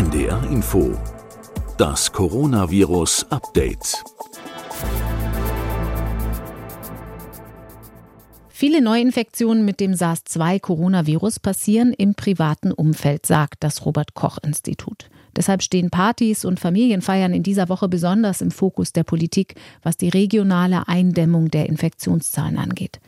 NDR Info. Das Coronavirus Update. Viele Neuinfektionen mit dem SARS-2-Coronavirus passieren im privaten Umfeld, sagt das Robert Koch Institut. Deshalb stehen Partys und Familienfeiern in dieser Woche besonders im Fokus der Politik, was die regionale Eindämmung der Infektionszahlen angeht.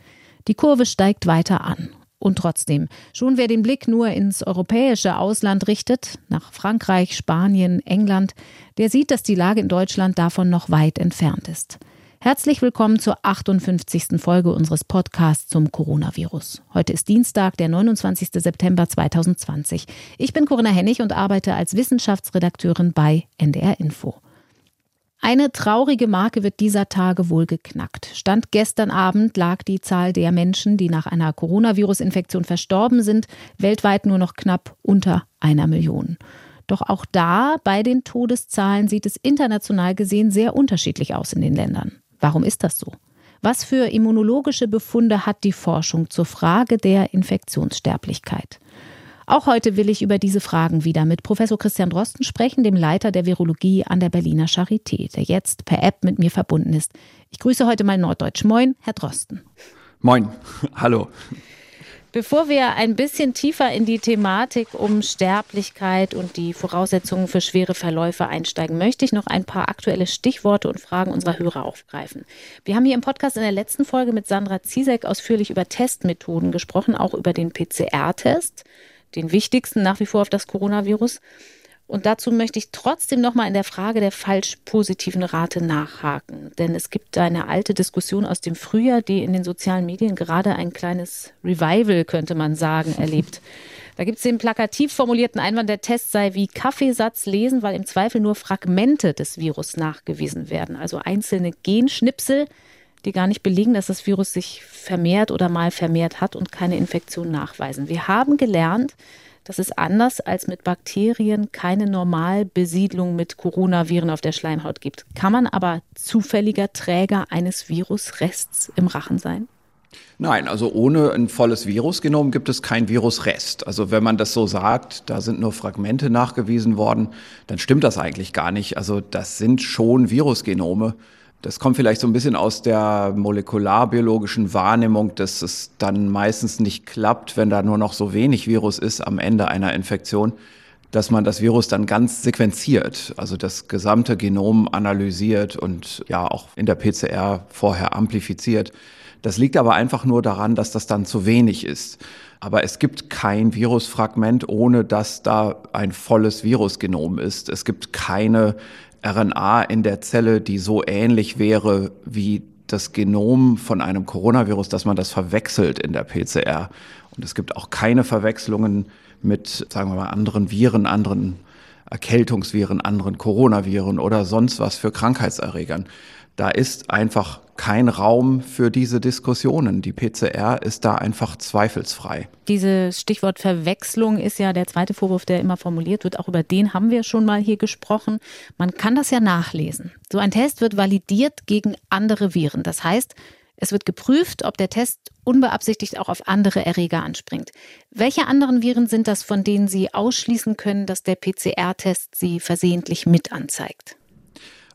Die Kurve steigt weiter an. Und trotzdem, schon wer den Blick nur ins europäische Ausland richtet, nach Frankreich, Spanien, England, der sieht, dass die Lage in Deutschland davon noch weit entfernt ist. Herzlich willkommen zur 58. Folge unseres Podcasts zum Coronavirus. Heute ist Dienstag, der 29. September 2020. Ich bin Corinna Hennig und arbeite als Wissenschaftsredakteurin bei NDR Info. Eine traurige Marke wird dieser Tage wohl geknackt. Stand gestern Abend lag die Zahl der Menschen, die nach einer Coronavirus-Infektion verstorben sind, weltweit nur noch knapp unter einer Million. Doch auch da bei den Todeszahlen sieht es international gesehen sehr unterschiedlich aus in den Ländern. Warum ist das so? Was für immunologische Befunde hat die Forschung zur Frage der Infektionssterblichkeit? Auch heute will ich über diese Fragen wieder mit Professor Christian Drosten sprechen, dem Leiter der Virologie an der Berliner Charité, der jetzt per App mit mir verbunden ist. Ich grüße heute mal Norddeutsch. Moin, Herr Drosten. Moin, hallo. Bevor wir ein bisschen tiefer in die Thematik um Sterblichkeit und die Voraussetzungen für schwere Verläufe einsteigen, möchte ich noch ein paar aktuelle Stichworte und Fragen unserer Hörer aufgreifen. Wir haben hier im Podcast in der letzten Folge mit Sandra Ziesek ausführlich über Testmethoden gesprochen, auch über den PCR-Test, den wichtigsten nach wie vor auf das Coronavirus. Und dazu möchte ich trotzdem nochmal in der Frage der falsch positiven Rate nachhaken. Denn es gibt eine alte Diskussion aus dem Frühjahr, die in den sozialen Medien gerade ein kleines Revival, könnte man sagen, erlebt. Da gibt es den plakativ formulierten Einwand, der Test sei wie Kaffeesatz lesen, weil im Zweifel nur Fragmente des Virus nachgewiesen werden. Also einzelne Genschnipsel, die gar nicht belegen, dass das Virus sich vermehrt oder mal vermehrt hat und keine Infektion nachweisen. Wir haben gelernt, dass es anders als mit Bakterien keine Normalbesiedlung mit Coronaviren auf der Schleimhaut gibt. Kann man aber zufälliger Träger eines Virusrests im Rachen sein? Nein, also ohne ein volles Virusgenom gibt es kein Virusrest. Also wenn man das so sagt, da sind nur Fragmente nachgewiesen worden, dann stimmt das eigentlich gar nicht. Also das sind schon Virusgenome. Das kommt vielleicht so ein bisschen aus der molekularbiologischen Wahrnehmung, dass es dann meistens nicht klappt, wenn da nur noch so wenig Virus ist am Ende einer Infektion, dass man das Virus dann ganz sequenziert, also das gesamte Genom analysiert und ja auch in der PCR vorher amplifiziert. Das liegt aber einfach nur daran, dass das dann zu wenig ist. Aber es gibt kein Virusfragment, ohne dass da ein volles Virusgenom ist. Es gibt keine RNA in der Zelle, die so ähnlich wäre wie das Genom von einem Coronavirus, dass man das verwechselt in der PCR. Und es gibt auch keine Verwechslungen mit, sagen wir mal, anderen Viren, anderen Erkältungsviren, anderen Coronaviren oder sonst was für Krankheitserregern. Da ist einfach kein Raum für diese Diskussionen. Die PCR ist da einfach zweifelsfrei. Dieses Stichwort Verwechslung ist ja der zweite Vorwurf, der immer formuliert wird. Auch über den haben wir schon mal hier gesprochen. Man kann das ja nachlesen. So ein Test wird validiert gegen andere Viren. Das heißt, es wird geprüft, ob der Test unbeabsichtigt auch auf andere Erreger anspringt. Welche anderen Viren sind das, von denen Sie ausschließen können, dass der PCR-Test sie versehentlich mit anzeigt?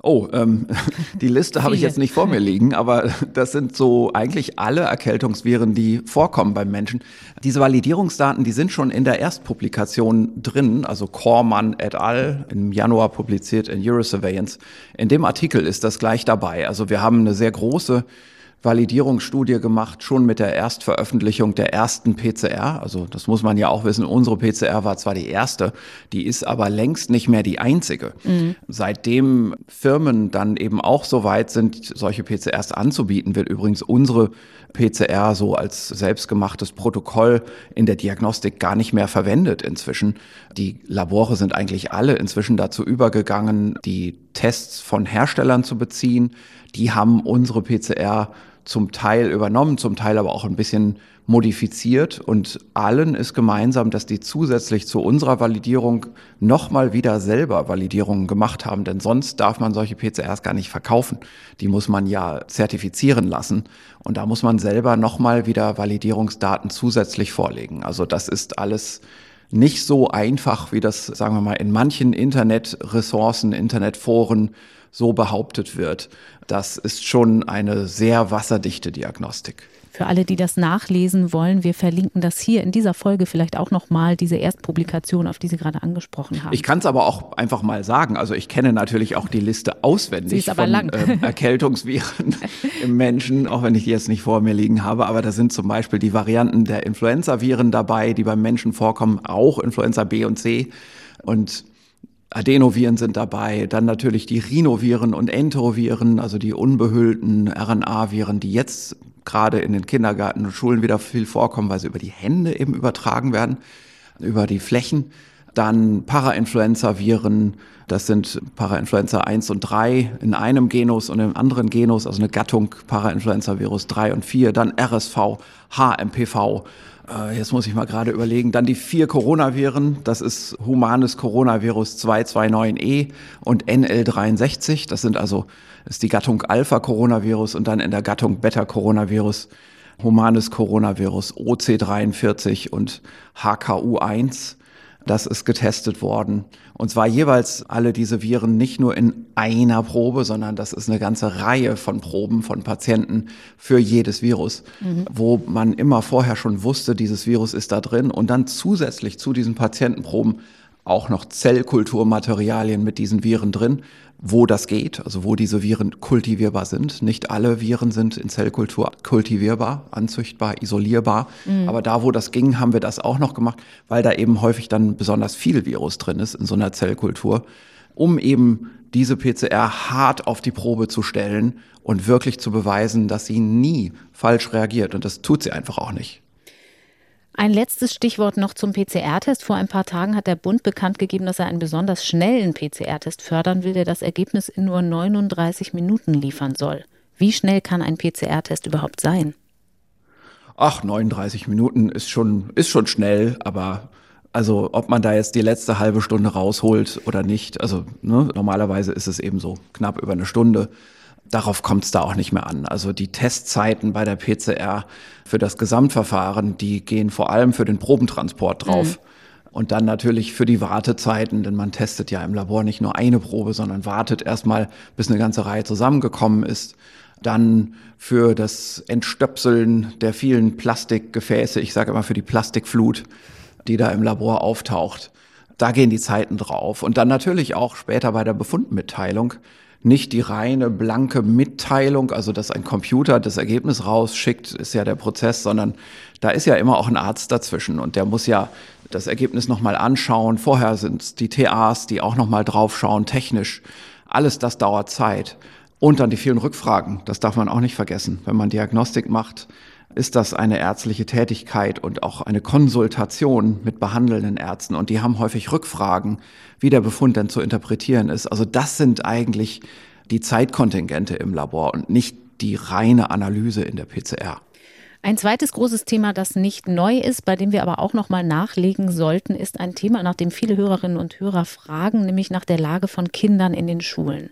Oh, ähm, die Liste habe ich jetzt nicht vor mir liegen, aber das sind so eigentlich alle Erkältungsviren, die vorkommen beim Menschen. Diese Validierungsdaten, die sind schon in der Erstpublikation drin, also Kormann et al. im Januar publiziert in Eurosurveillance. In dem Artikel ist das gleich dabei. Also wir haben eine sehr große Validierungsstudie gemacht, schon mit der Erstveröffentlichung der ersten PCR. Also das muss man ja auch wissen, unsere PCR war zwar die erste, die ist aber längst nicht mehr die einzige. Mhm. Seitdem Firmen dann eben auch so weit sind, solche PCRs anzubieten, wird übrigens unsere PCR so als selbstgemachtes Protokoll in der Diagnostik gar nicht mehr verwendet inzwischen. Die Labore sind eigentlich alle inzwischen dazu übergegangen, die Tests von Herstellern zu beziehen. Die haben unsere PCR zum Teil übernommen, zum Teil aber auch ein bisschen modifiziert. Und allen ist gemeinsam, dass die zusätzlich zu unserer Validierung nochmal wieder selber Validierungen gemacht haben. Denn sonst darf man solche PCRs gar nicht verkaufen. Die muss man ja zertifizieren lassen. Und da muss man selber nochmal wieder Validierungsdaten zusätzlich vorlegen. Also das ist alles nicht so einfach, wie das, sagen wir mal, in manchen Internetressourcen, Internetforen so behauptet wird. Das ist schon eine sehr wasserdichte Diagnostik. Für alle, die das nachlesen wollen, wir verlinken das hier in dieser Folge vielleicht auch nochmal, diese Erstpublikation, auf die Sie gerade angesprochen haben. Ich kann es aber auch einfach mal sagen. Also ich kenne natürlich auch die Liste auswendig von lang. Äh, Erkältungsviren im Menschen, auch wenn ich die jetzt nicht vor mir liegen habe. Aber da sind zum Beispiel die Varianten der Influenza-Viren dabei, die beim Menschen vorkommen, auch Influenza B und C. Und Adenoviren sind dabei, dann natürlich die Rhinoviren und Enteroviren, also die unbehüllten RNA-Viren, die jetzt gerade in den Kindergärten und Schulen wieder viel vorkommen, weil sie über die Hände eben übertragen werden, über die Flächen. Dann Parainfluenza-Viren, das sind Parainfluenza 1 und 3 in einem Genus und im anderen Genus, also eine Gattung Parainfluenza-Virus 3 und 4. Dann RSV, HMPV, jetzt muss ich mal gerade überlegen, dann die vier Coronaviren, das ist humanes Coronavirus 229e und NL63, das sind also, ist die Gattung Alpha-Coronavirus und dann in der Gattung Beta-Coronavirus humanes Coronavirus OC43 und HKU1. Das ist getestet worden. Und zwar jeweils alle diese Viren nicht nur in einer Probe, sondern das ist eine ganze Reihe von Proben von Patienten für jedes Virus, mhm. wo man immer vorher schon wusste, dieses Virus ist da drin und dann zusätzlich zu diesen Patientenproben auch noch Zellkulturmaterialien mit diesen Viren drin, wo das geht, also wo diese Viren kultivierbar sind. Nicht alle Viren sind in Zellkultur kultivierbar, anzüchtbar, isolierbar. Mhm. Aber da, wo das ging, haben wir das auch noch gemacht, weil da eben häufig dann besonders viel Virus drin ist in so einer Zellkultur, um eben diese PCR hart auf die Probe zu stellen und wirklich zu beweisen, dass sie nie falsch reagiert. Und das tut sie einfach auch nicht. Ein letztes Stichwort noch zum PCR-Test. Vor ein paar Tagen hat der Bund bekannt gegeben, dass er einen besonders schnellen PCR-Test fördern will, der das Ergebnis in nur 39 Minuten liefern soll. Wie schnell kann ein PCR-Test überhaupt sein? Ach, 39 Minuten ist schon, ist schon schnell, aber also ob man da jetzt die letzte halbe Stunde rausholt oder nicht, also ne, normalerweise ist es eben so knapp über eine Stunde darauf kommt es da auch nicht mehr an. Also die Testzeiten bei der PCR für das Gesamtverfahren, die gehen vor allem für den Probentransport drauf. Mhm. Und dann natürlich für die Wartezeiten, denn man testet ja im Labor nicht nur eine Probe, sondern wartet erstmal, bis eine ganze Reihe zusammengekommen ist. Dann für das Entstöpseln der vielen Plastikgefäße, ich sage immer für die Plastikflut, die da im Labor auftaucht. Da gehen die Zeiten drauf. Und dann natürlich auch später bei der Befundmitteilung nicht die reine blanke Mitteilung, also dass ein Computer das Ergebnis rausschickt, ist ja der Prozess, sondern da ist ja immer auch ein Arzt dazwischen und der muss ja das Ergebnis nochmal anschauen. Vorher sind es die TAs, die auch nochmal draufschauen, technisch. Alles das dauert Zeit. Und dann die vielen Rückfragen, das darf man auch nicht vergessen. Wenn man Diagnostik macht, ist das eine ärztliche Tätigkeit und auch eine Konsultation mit behandelnden Ärzten. Und die haben häufig Rückfragen, wie der Befund denn zu interpretieren ist. Also das sind eigentlich die Zeitkontingente im Labor und nicht die reine Analyse in der PCR. Ein zweites großes Thema, das nicht neu ist, bei dem wir aber auch noch mal nachlegen sollten, ist ein Thema, nach dem viele Hörerinnen und Hörer fragen, nämlich nach der Lage von Kindern in den Schulen.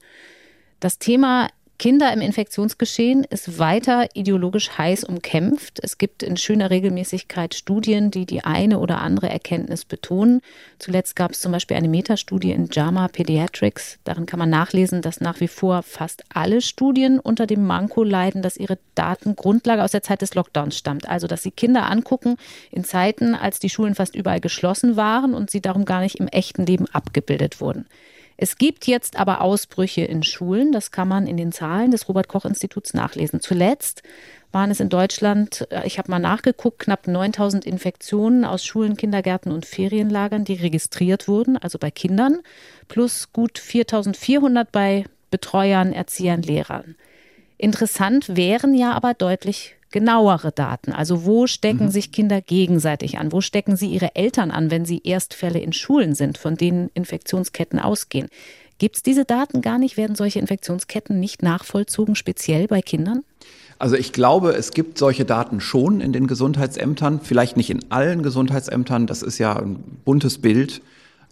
Das Thema Kinder im Infektionsgeschehen ist weiter ideologisch heiß umkämpft. Es gibt in schöner Regelmäßigkeit Studien, die die eine oder andere Erkenntnis betonen. Zuletzt gab es zum Beispiel eine Metastudie in JAMA Pediatrics. Darin kann man nachlesen, dass nach wie vor fast alle Studien unter dem Manko leiden, dass ihre Datengrundlage aus der Zeit des Lockdowns stammt. Also, dass sie Kinder angucken in Zeiten, als die Schulen fast überall geschlossen waren und sie darum gar nicht im echten Leben abgebildet wurden. Es gibt jetzt aber Ausbrüche in Schulen, das kann man in den Zahlen des Robert Koch Instituts nachlesen. Zuletzt waren es in Deutschland, äh, ich habe mal nachgeguckt, knapp 9000 Infektionen aus Schulen, Kindergärten und Ferienlagern, die registriert wurden, also bei Kindern, plus gut 4400 bei Betreuern, Erziehern, Lehrern. Interessant wären ja aber deutlich genauere Daten. Also wo stecken mhm. sich Kinder gegenseitig an? Wo stecken sie ihre Eltern an, wenn sie Erstfälle in Schulen sind, von denen Infektionsketten ausgehen? Gibt es diese Daten gar nicht? Werden solche Infektionsketten nicht nachvollzogen, speziell bei Kindern? Also ich glaube, es gibt solche Daten schon in den Gesundheitsämtern, vielleicht nicht in allen Gesundheitsämtern, das ist ja ein buntes Bild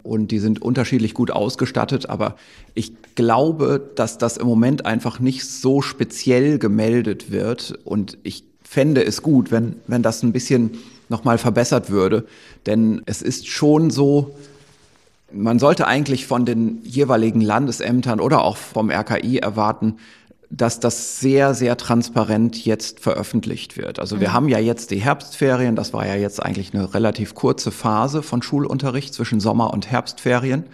und die sind unterschiedlich gut ausgestattet, aber ich glaube, dass das im Moment einfach nicht so speziell gemeldet wird und ich fände es gut, wenn, wenn das ein bisschen nochmal verbessert würde. Denn es ist schon so, man sollte eigentlich von den jeweiligen Landesämtern oder auch vom RKI erwarten, dass das sehr, sehr transparent jetzt veröffentlicht wird. Also wir mhm. haben ja jetzt die Herbstferien, das war ja jetzt eigentlich eine relativ kurze Phase von Schulunterricht zwischen Sommer- und Herbstferien.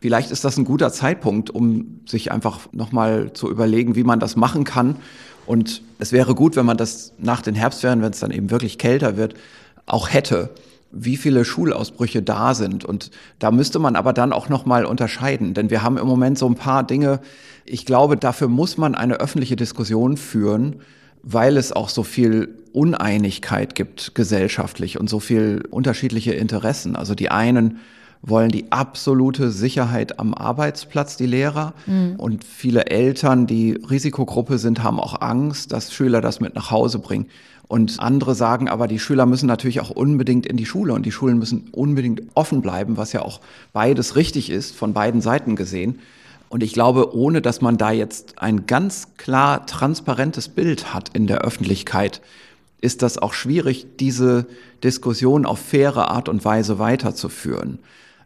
Vielleicht ist das ein guter Zeitpunkt, um sich einfach nochmal zu überlegen, wie man das machen kann. Und es wäre gut, wenn man das nach den Herbstferien, wenn es dann eben wirklich kälter wird, auch hätte wie viele Schulausbrüche da sind. Und da müsste man aber dann auch nochmal unterscheiden, denn wir haben im Moment so ein paar Dinge. Ich glaube, dafür muss man eine öffentliche Diskussion führen, weil es auch so viel Uneinigkeit gibt gesellschaftlich und so viel unterschiedliche Interessen. Also die einen wollen die absolute Sicherheit am Arbeitsplatz, die Lehrer. Mhm. Und viele Eltern, die Risikogruppe sind, haben auch Angst, dass Schüler das mit nach Hause bringen. Und andere sagen aber, die Schüler müssen natürlich auch unbedingt in die Schule und die Schulen müssen unbedingt offen bleiben, was ja auch beides richtig ist, von beiden Seiten gesehen. Und ich glaube, ohne dass man da jetzt ein ganz klar transparentes Bild hat in der Öffentlichkeit, ist das auch schwierig, diese Diskussion auf faire Art und Weise weiterzuführen.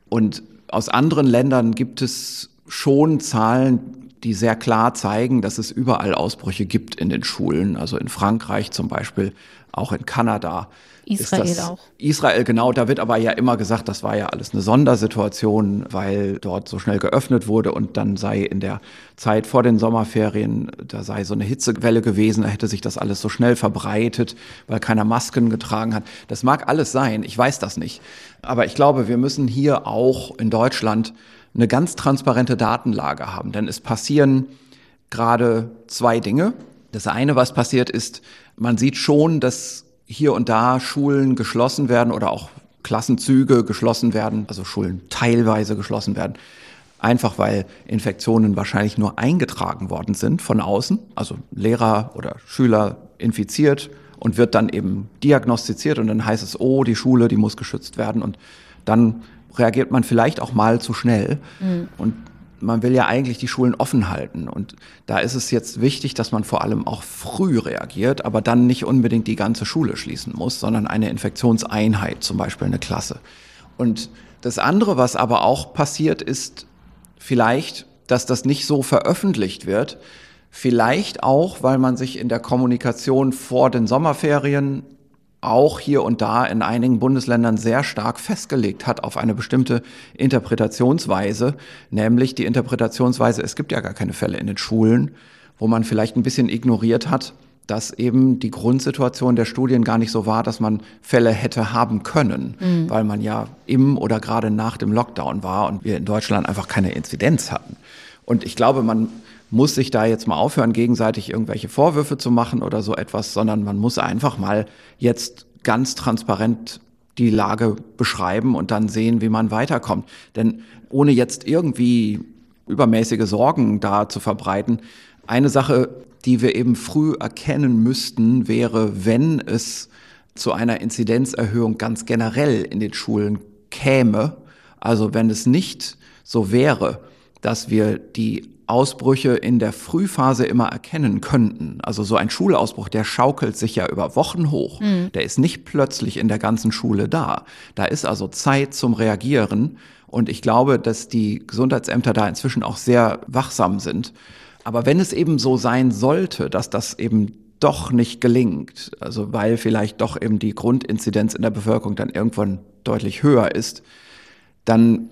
Und aus anderen Ländern gibt es schon Zahlen, die sehr klar zeigen, dass es überall Ausbrüche gibt in den Schulen. Also in Frankreich zum Beispiel, auch in Kanada. Israel auch. Israel, genau. Da wird aber ja immer gesagt, das war ja alles eine Sondersituation, weil dort so schnell geöffnet wurde und dann sei in der Zeit vor den Sommerferien, da sei so eine Hitzewelle gewesen, da hätte sich das alles so schnell verbreitet, weil keiner Masken getragen hat. Das mag alles sein, ich weiß das nicht. Aber ich glaube, wir müssen hier auch in Deutschland eine ganz transparente Datenlage haben. Denn es passieren gerade zwei Dinge. Das eine, was passiert ist, man sieht schon, dass hier und da Schulen geschlossen werden oder auch Klassenzüge geschlossen werden, also Schulen teilweise geschlossen werden. Einfach weil Infektionen wahrscheinlich nur eingetragen worden sind von außen, also Lehrer oder Schüler infiziert und wird dann eben diagnostiziert und dann heißt es, oh, die Schule, die muss geschützt werden und dann reagiert man vielleicht auch mal zu schnell. Mhm. Und man will ja eigentlich die Schulen offen halten. Und da ist es jetzt wichtig, dass man vor allem auch früh reagiert, aber dann nicht unbedingt die ganze Schule schließen muss, sondern eine Infektionseinheit, zum Beispiel eine Klasse. Und das andere, was aber auch passiert, ist vielleicht, dass das nicht so veröffentlicht wird. Vielleicht auch, weil man sich in der Kommunikation vor den Sommerferien auch hier und da in einigen Bundesländern sehr stark festgelegt hat auf eine bestimmte Interpretationsweise, nämlich die Interpretationsweise, es gibt ja gar keine Fälle in den Schulen, wo man vielleicht ein bisschen ignoriert hat, dass eben die Grundsituation der Studien gar nicht so war, dass man Fälle hätte haben können, mhm. weil man ja im oder gerade nach dem Lockdown war und wir in Deutschland einfach keine Inzidenz hatten. Und ich glaube, man muss sich da jetzt mal aufhören, gegenseitig irgendwelche Vorwürfe zu machen oder so etwas, sondern man muss einfach mal jetzt ganz transparent die Lage beschreiben und dann sehen, wie man weiterkommt. Denn ohne jetzt irgendwie übermäßige Sorgen da zu verbreiten, eine Sache, die wir eben früh erkennen müssten, wäre, wenn es zu einer Inzidenzerhöhung ganz generell in den Schulen käme, also wenn es nicht so wäre, dass wir die Ausbrüche in der Frühphase immer erkennen könnten. Also so ein Schulausbruch, der schaukelt sich ja über Wochen hoch. Mhm. Der ist nicht plötzlich in der ganzen Schule da. Da ist also Zeit zum Reagieren. Und ich glaube, dass die Gesundheitsämter da inzwischen auch sehr wachsam sind. Aber wenn es eben so sein sollte, dass das eben doch nicht gelingt, also weil vielleicht doch eben die Grundinzidenz in der Bevölkerung dann irgendwann deutlich höher ist, dann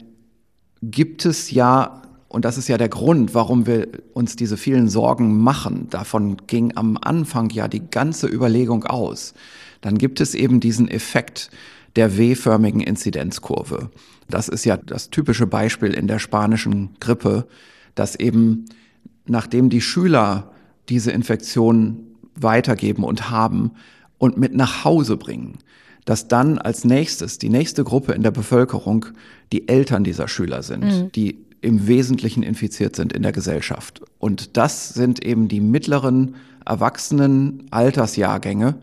gibt es ja und das ist ja der Grund, warum wir uns diese vielen Sorgen machen. Davon ging am Anfang ja die ganze Überlegung aus. Dann gibt es eben diesen Effekt der W-förmigen Inzidenzkurve. Das ist ja das typische Beispiel in der spanischen Grippe, dass eben nachdem die Schüler diese Infektion weitergeben und haben und mit nach Hause bringen, dass dann als nächstes die nächste Gruppe in der Bevölkerung die Eltern dieser Schüler sind, mhm. die im Wesentlichen infiziert sind in der Gesellschaft. Und das sind eben die mittleren erwachsenen Altersjahrgänge,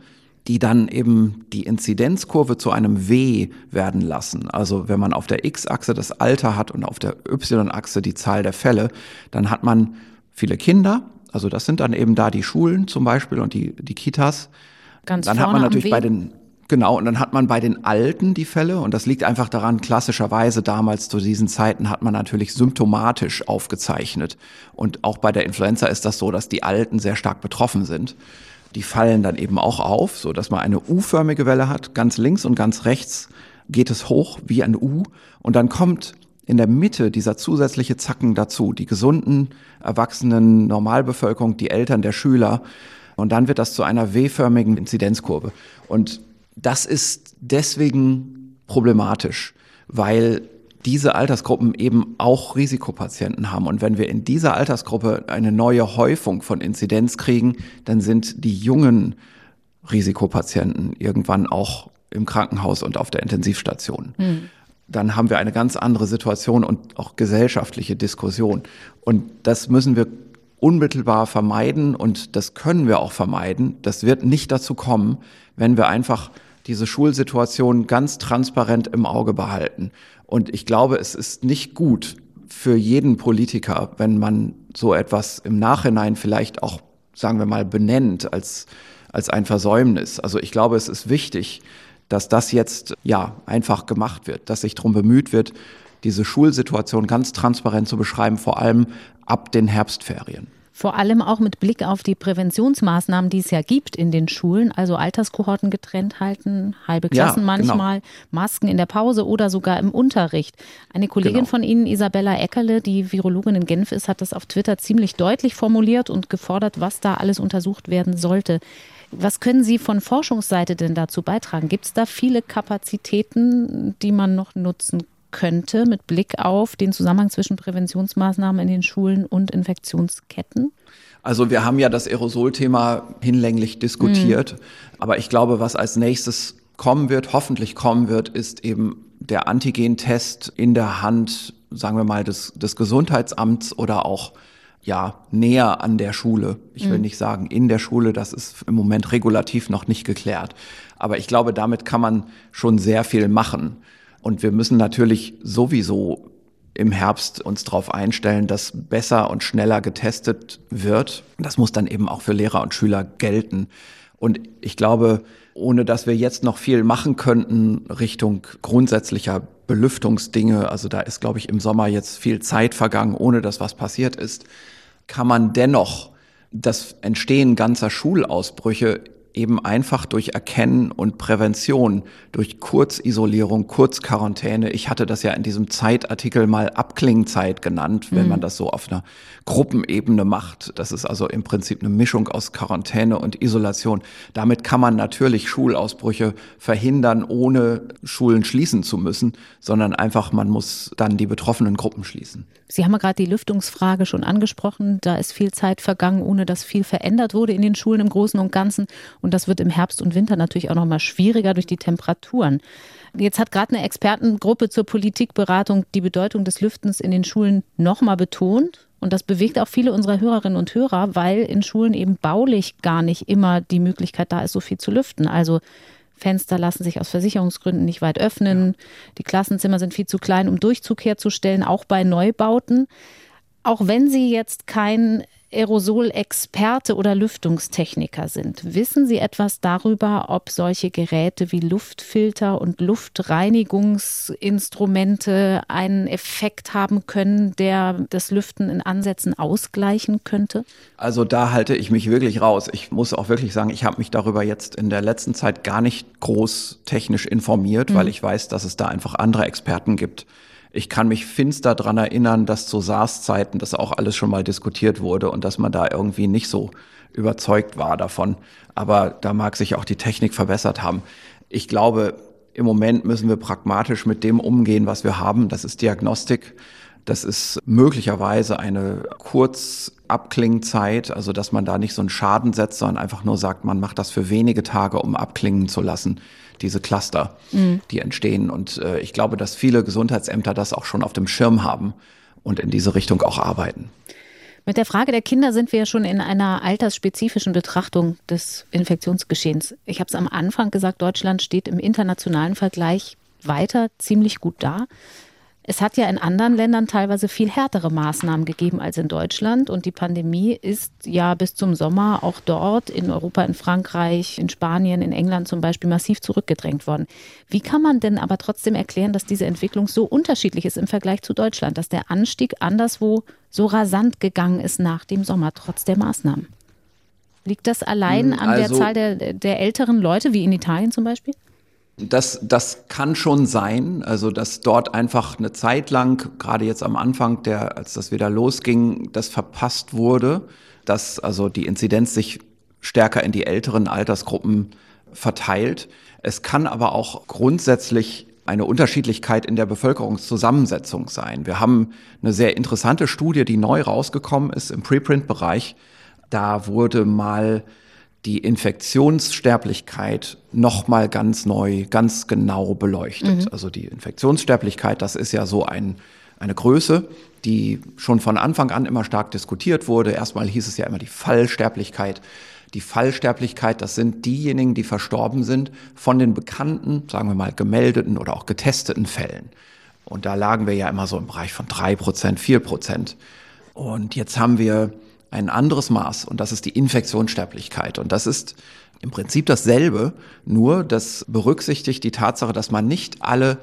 die dann eben die Inzidenzkurve zu einem W werden lassen. Also wenn man auf der X-Achse das Alter hat und auf der Y-Achse die Zahl der Fälle, dann hat man viele Kinder. Also das sind dann eben da die Schulen zum Beispiel und die, die Kitas. Ganz dann hat man natürlich bei den Genau, und dann hat man bei den Alten die Fälle, und das liegt einfach daran, klassischerweise damals zu diesen Zeiten hat man natürlich symptomatisch aufgezeichnet. Und auch bei der Influenza ist das so, dass die Alten sehr stark betroffen sind. Die fallen dann eben auch auf, so dass man eine U-förmige Welle hat. Ganz links und ganz rechts geht es hoch wie ein U. Und dann kommt in der Mitte dieser zusätzliche Zacken dazu. Die gesunden, erwachsenen Normalbevölkerung, die Eltern der Schüler. Und dann wird das zu einer W-förmigen Inzidenzkurve. Und das ist deswegen problematisch, weil diese Altersgruppen eben auch Risikopatienten haben. Und wenn wir in dieser Altersgruppe eine neue Häufung von Inzidenz kriegen, dann sind die jungen Risikopatienten irgendwann auch im Krankenhaus und auf der Intensivstation. Mhm. Dann haben wir eine ganz andere Situation und auch gesellschaftliche Diskussion. Und das müssen wir unmittelbar vermeiden und das können wir auch vermeiden. Das wird nicht dazu kommen, wenn wir einfach diese Schulsituation ganz transparent im Auge behalten. Und ich glaube, es ist nicht gut für jeden Politiker, wenn man so etwas im Nachhinein vielleicht auch, sagen wir mal, benennt als, als ein Versäumnis. Also ich glaube, es ist wichtig, dass das jetzt ja einfach gemacht wird, dass sich darum bemüht wird, diese Schulsituation ganz transparent zu beschreiben, vor allem ab den Herbstferien. Vor allem auch mit Blick auf die Präventionsmaßnahmen, die es ja gibt in den Schulen, also Alterskohorten getrennt halten, halbe Klassen ja, genau. manchmal, Masken in der Pause oder sogar im Unterricht. Eine Kollegin genau. von Ihnen, Isabella Eckerle, die Virologin in Genf ist, hat das auf Twitter ziemlich deutlich formuliert und gefordert, was da alles untersucht werden sollte. Was können Sie von Forschungsseite denn dazu beitragen? Gibt es da viele Kapazitäten, die man noch nutzen könnte mit Blick auf den Zusammenhang zwischen Präventionsmaßnahmen in den Schulen und Infektionsketten? Also wir haben ja das Aerosolthema hinlänglich diskutiert, mhm. aber ich glaube, was als nächstes kommen wird, hoffentlich kommen wird, ist eben der Antigentest in der Hand, sagen wir mal, des, des Gesundheitsamts oder auch ja, näher an der Schule. Ich will mhm. nicht sagen in der Schule, das ist im Moment regulativ noch nicht geklärt. Aber ich glaube, damit kann man schon sehr viel machen. Und wir müssen natürlich sowieso im Herbst uns darauf einstellen, dass besser und schneller getestet wird. Das muss dann eben auch für Lehrer und Schüler gelten. Und ich glaube, ohne dass wir jetzt noch viel machen könnten Richtung grundsätzlicher Belüftungsdinge, also da ist, glaube ich, im Sommer jetzt viel Zeit vergangen, ohne dass was passiert ist, kann man dennoch das Entstehen ganzer Schulausbrüche eben einfach durch Erkennen und Prävention, durch Kurzisolierung, Kurzquarantäne. Ich hatte das ja in diesem Zeitartikel mal Abklingzeit genannt, wenn mhm. man das so auf einer Gruppenebene macht. Das ist also im Prinzip eine Mischung aus Quarantäne und Isolation. Damit kann man natürlich Schulausbrüche verhindern, ohne Schulen schließen zu müssen, sondern einfach, man muss dann die betroffenen Gruppen schließen. Sie haben ja gerade die Lüftungsfrage schon angesprochen. Da ist viel Zeit vergangen, ohne dass viel verändert wurde in den Schulen im Großen und Ganzen. Und das wird im Herbst und Winter natürlich auch noch mal schwieriger durch die Temperaturen. Jetzt hat gerade eine Expertengruppe zur Politikberatung die Bedeutung des Lüftens in den Schulen noch mal betont. Und das bewegt auch viele unserer Hörerinnen und Hörer, weil in Schulen eben baulich gar nicht immer die Möglichkeit da ist, so viel zu lüften. Also Fenster lassen sich aus Versicherungsgründen nicht weit öffnen. Die Klassenzimmer sind viel zu klein, um Durchzug herzustellen, auch bei Neubauten. Auch wenn Sie jetzt kein Aerosol-Experte oder Lüftungstechniker sind. Wissen Sie etwas darüber, ob solche Geräte wie Luftfilter und Luftreinigungsinstrumente einen Effekt haben können, der das Lüften in Ansätzen ausgleichen könnte? Also da halte ich mich wirklich raus. Ich muss auch wirklich sagen, ich habe mich darüber jetzt in der letzten Zeit gar nicht groß technisch informiert, mhm. weil ich weiß, dass es da einfach andere Experten gibt. Ich kann mich finster dran erinnern, dass zu SARS-Zeiten das auch alles schon mal diskutiert wurde und dass man da irgendwie nicht so überzeugt war davon. Aber da mag sich auch die Technik verbessert haben. Ich glaube, im Moment müssen wir pragmatisch mit dem umgehen, was wir haben. Das ist Diagnostik. Das ist möglicherweise eine Kurzabklingzeit, also dass man da nicht so einen Schaden setzt, sondern einfach nur sagt, man macht das für wenige Tage, um abklingen zu lassen diese Cluster, mhm. die entstehen. Und äh, ich glaube, dass viele Gesundheitsämter das auch schon auf dem Schirm haben und in diese Richtung auch arbeiten. Mit der Frage der Kinder sind wir schon in einer altersspezifischen Betrachtung des Infektionsgeschehens. Ich habe es am Anfang gesagt, Deutschland steht im internationalen Vergleich weiter ziemlich gut da. Es hat ja in anderen Ländern teilweise viel härtere Maßnahmen gegeben als in Deutschland. Und die Pandemie ist ja bis zum Sommer auch dort in Europa, in Frankreich, in Spanien, in England zum Beispiel massiv zurückgedrängt worden. Wie kann man denn aber trotzdem erklären, dass diese Entwicklung so unterschiedlich ist im Vergleich zu Deutschland, dass der Anstieg anderswo so rasant gegangen ist nach dem Sommer, trotz der Maßnahmen? Liegt das allein hm, an also, der Zahl der, der älteren Leute, wie in Italien zum Beispiel? Das, das kann schon sein, also dass dort einfach eine Zeit lang, gerade jetzt am Anfang, der, als das wieder losging, das verpasst wurde, dass also die Inzidenz sich stärker in die älteren Altersgruppen verteilt. Es kann aber auch grundsätzlich eine Unterschiedlichkeit in der Bevölkerungszusammensetzung sein. Wir haben eine sehr interessante Studie, die neu rausgekommen ist im Preprint-Bereich. Da wurde mal die Infektionssterblichkeit nochmal ganz neu, ganz genau beleuchtet. Mhm. Also die Infektionssterblichkeit, das ist ja so ein, eine Größe, die schon von Anfang an immer stark diskutiert wurde. Erstmal hieß es ja immer die Fallsterblichkeit. Die Fallsterblichkeit, das sind diejenigen, die verstorben sind von den bekannten, sagen wir mal, gemeldeten oder auch getesteten Fällen. Und da lagen wir ja immer so im Bereich von drei Prozent, vier Prozent. Und jetzt haben wir ein anderes Maß und das ist die Infektionssterblichkeit. Und das ist im Prinzip dasselbe, nur das berücksichtigt die Tatsache, dass man nicht alle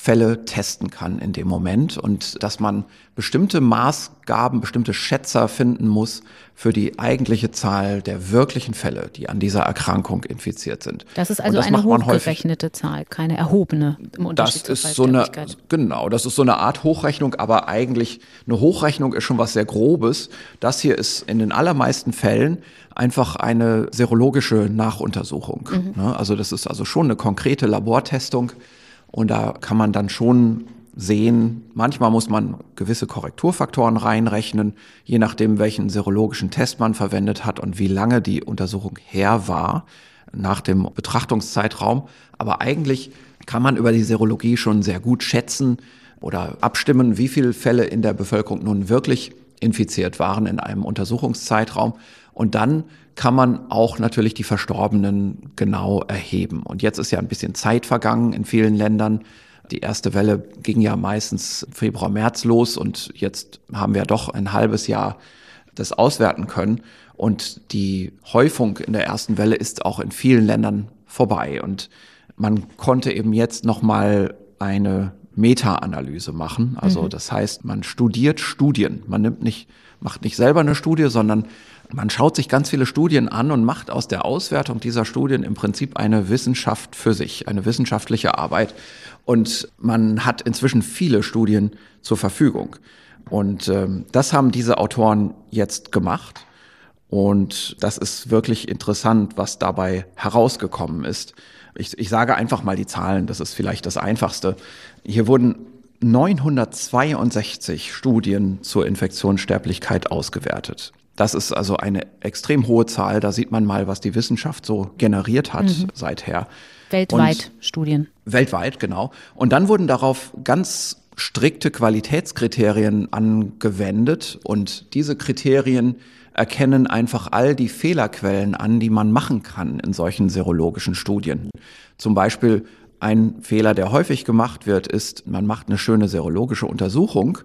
Fälle testen kann in dem Moment und dass man bestimmte Maßgaben, bestimmte Schätzer finden muss für die eigentliche Zahl der wirklichen Fälle, die an dieser Erkrankung infiziert sind. Das ist also das eine hochgerechnete Zahl, keine erhobene im Unterschied Das ist so eine, genau, das ist so eine Art Hochrechnung, aber eigentlich eine Hochrechnung ist schon was sehr Grobes. Das hier ist in den allermeisten Fällen einfach eine serologische Nachuntersuchung. Mhm. Ne? Also das ist also schon eine konkrete Labortestung und da kann man dann schon sehen, manchmal muss man gewisse Korrekturfaktoren reinrechnen, je nachdem, welchen serologischen Test man verwendet hat und wie lange die Untersuchung her war nach dem Betrachtungszeitraum. Aber eigentlich kann man über die Serologie schon sehr gut schätzen oder abstimmen, wie viele Fälle in der Bevölkerung nun wirklich infiziert waren in einem Untersuchungszeitraum. Und dann kann man auch natürlich die Verstorbenen genau erheben. Und jetzt ist ja ein bisschen Zeit vergangen in vielen Ländern. Die erste Welle ging ja meistens Februar, März los und jetzt haben wir doch ein halbes Jahr das auswerten können. Und die Häufung in der ersten Welle ist auch in vielen Ländern vorbei. Und man konnte eben jetzt nochmal eine Meta-Analyse machen. Also mhm. das heißt, man studiert Studien. Man nimmt nicht, macht nicht selber eine Studie, sondern man schaut sich ganz viele Studien an und macht aus der Auswertung dieser Studien im Prinzip eine Wissenschaft für sich, eine wissenschaftliche Arbeit. Und man hat inzwischen viele Studien zur Verfügung. Und ähm, das haben diese Autoren jetzt gemacht. Und das ist wirklich interessant, was dabei herausgekommen ist. Ich, ich sage einfach mal die Zahlen, das ist vielleicht das Einfachste. Hier wurden 962 Studien zur Infektionssterblichkeit ausgewertet. Das ist also eine extrem hohe Zahl. Da sieht man mal, was die Wissenschaft so generiert hat mhm. seither. Weltweit Und Studien. Weltweit, genau. Und dann wurden darauf ganz strikte Qualitätskriterien angewendet. Und diese Kriterien erkennen einfach all die Fehlerquellen an, die man machen kann in solchen serologischen Studien. Zum Beispiel ein Fehler, der häufig gemacht wird, ist, man macht eine schöne serologische Untersuchung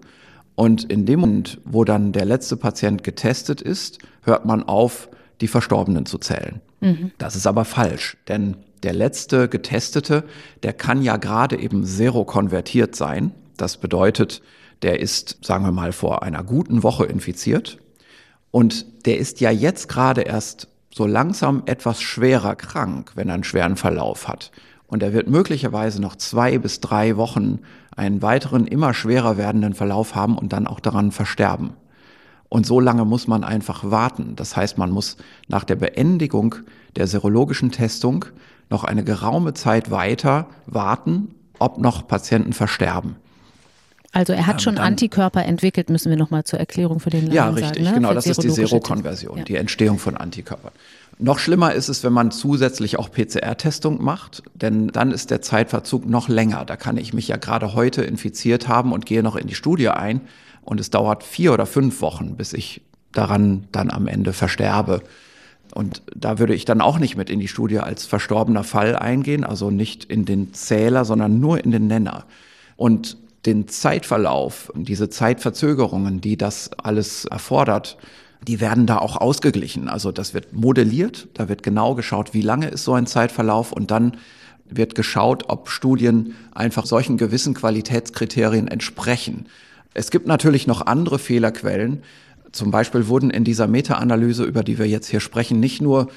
und in dem Moment, wo dann der letzte Patient getestet ist, hört man auf, die Verstorbenen zu zählen. Mhm. Das ist aber falsch, denn der letzte Getestete, der kann ja gerade eben serokonvertiert sein. Das bedeutet, der ist, sagen wir mal, vor einer guten Woche infiziert und der ist ja jetzt gerade erst so langsam etwas schwerer krank, wenn er einen schweren Verlauf hat. Und er wird möglicherweise noch zwei bis drei Wochen einen weiteren, immer schwerer werdenden Verlauf haben und dann auch daran versterben. Und so lange muss man einfach warten. Das heißt, man muss nach der Beendigung der serologischen Testung noch eine geraume Zeit weiter warten, ob noch Patienten versterben. Also er hat schon dann, Antikörper entwickelt, müssen wir nochmal zur Erklärung für den Laden Ja, richtig, sagen, ne? genau, das ist die Serokonversion, ja. die Entstehung von Antikörpern. Noch schlimmer ist es, wenn man zusätzlich auch PCR-Testung macht, denn dann ist der Zeitverzug noch länger. Da kann ich mich ja gerade heute infiziert haben und gehe noch in die Studie ein und es dauert vier oder fünf Wochen, bis ich daran dann am Ende versterbe. Und da würde ich dann auch nicht mit in die Studie als verstorbener Fall eingehen, also nicht in den Zähler, sondern nur in den Nenner. Und den Zeitverlauf, diese Zeitverzögerungen, die das alles erfordert, die werden da auch ausgeglichen. Also das wird modelliert, da wird genau geschaut, wie lange ist so ein Zeitverlauf und dann wird geschaut, ob Studien einfach solchen gewissen Qualitätskriterien entsprechen. Es gibt natürlich noch andere Fehlerquellen. Zum Beispiel wurden in dieser Meta-Analyse, über die wir jetzt hier sprechen, nicht nur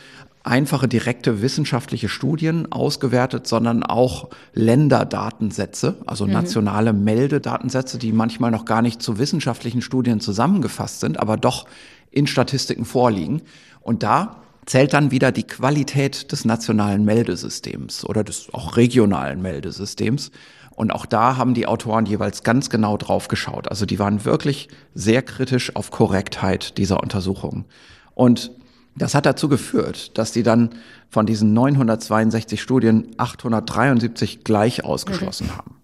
einfache direkte wissenschaftliche Studien ausgewertet, sondern auch Länderdatensätze, also mhm. nationale Meldedatensätze, die manchmal noch gar nicht zu wissenschaftlichen Studien zusammengefasst sind, aber doch in Statistiken vorliegen. Und da zählt dann wieder die Qualität des nationalen Meldesystems oder des auch regionalen Meldesystems. Und auch da haben die Autoren jeweils ganz genau drauf geschaut. Also die waren wirklich sehr kritisch auf Korrektheit dieser Untersuchungen. Und das hat dazu geführt, dass die dann von diesen 962 Studien 873 gleich ausgeschlossen mhm. haben.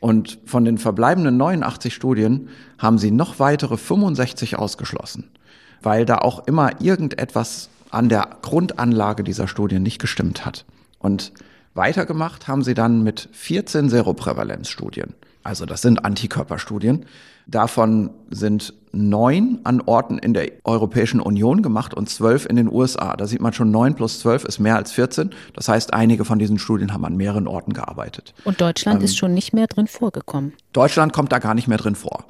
Und von den verbleibenden 89 Studien haben sie noch weitere 65 ausgeschlossen, weil da auch immer irgendetwas an der Grundanlage dieser Studien nicht gestimmt hat. Und weitergemacht haben sie dann mit 14 Seroprävalenzstudien. Also das sind Antikörperstudien. Davon sind neun an Orten in der Europäischen Union gemacht und zwölf in den USA. Da sieht man schon, neun plus zwölf ist mehr als 14. Das heißt, einige von diesen Studien haben an mehreren Orten gearbeitet. Und Deutschland ähm, ist schon nicht mehr drin vorgekommen. Deutschland kommt da gar nicht mehr drin vor.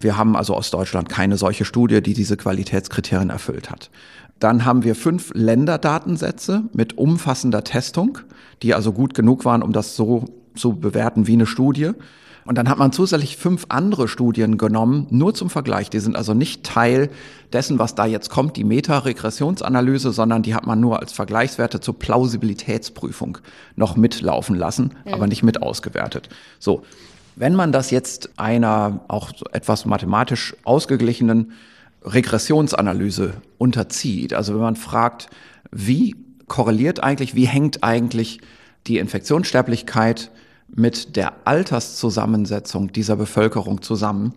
Wir haben also aus Deutschland keine solche Studie, die diese Qualitätskriterien erfüllt hat. Dann haben wir fünf Länderdatensätze mit umfassender Testung, die also gut genug waren, um das so zu bewerten wie eine Studie. Und dann hat man zusätzlich fünf andere Studien genommen, nur zum Vergleich. Die sind also nicht Teil dessen, was da jetzt kommt, die Meta-Regressionsanalyse, sondern die hat man nur als Vergleichswerte zur Plausibilitätsprüfung noch mitlaufen lassen, ja. aber nicht mit ausgewertet. So. Wenn man das jetzt einer auch etwas mathematisch ausgeglichenen Regressionsanalyse unterzieht, also wenn man fragt, wie korreliert eigentlich, wie hängt eigentlich die Infektionssterblichkeit mit der Alterszusammensetzung dieser Bevölkerung zusammen,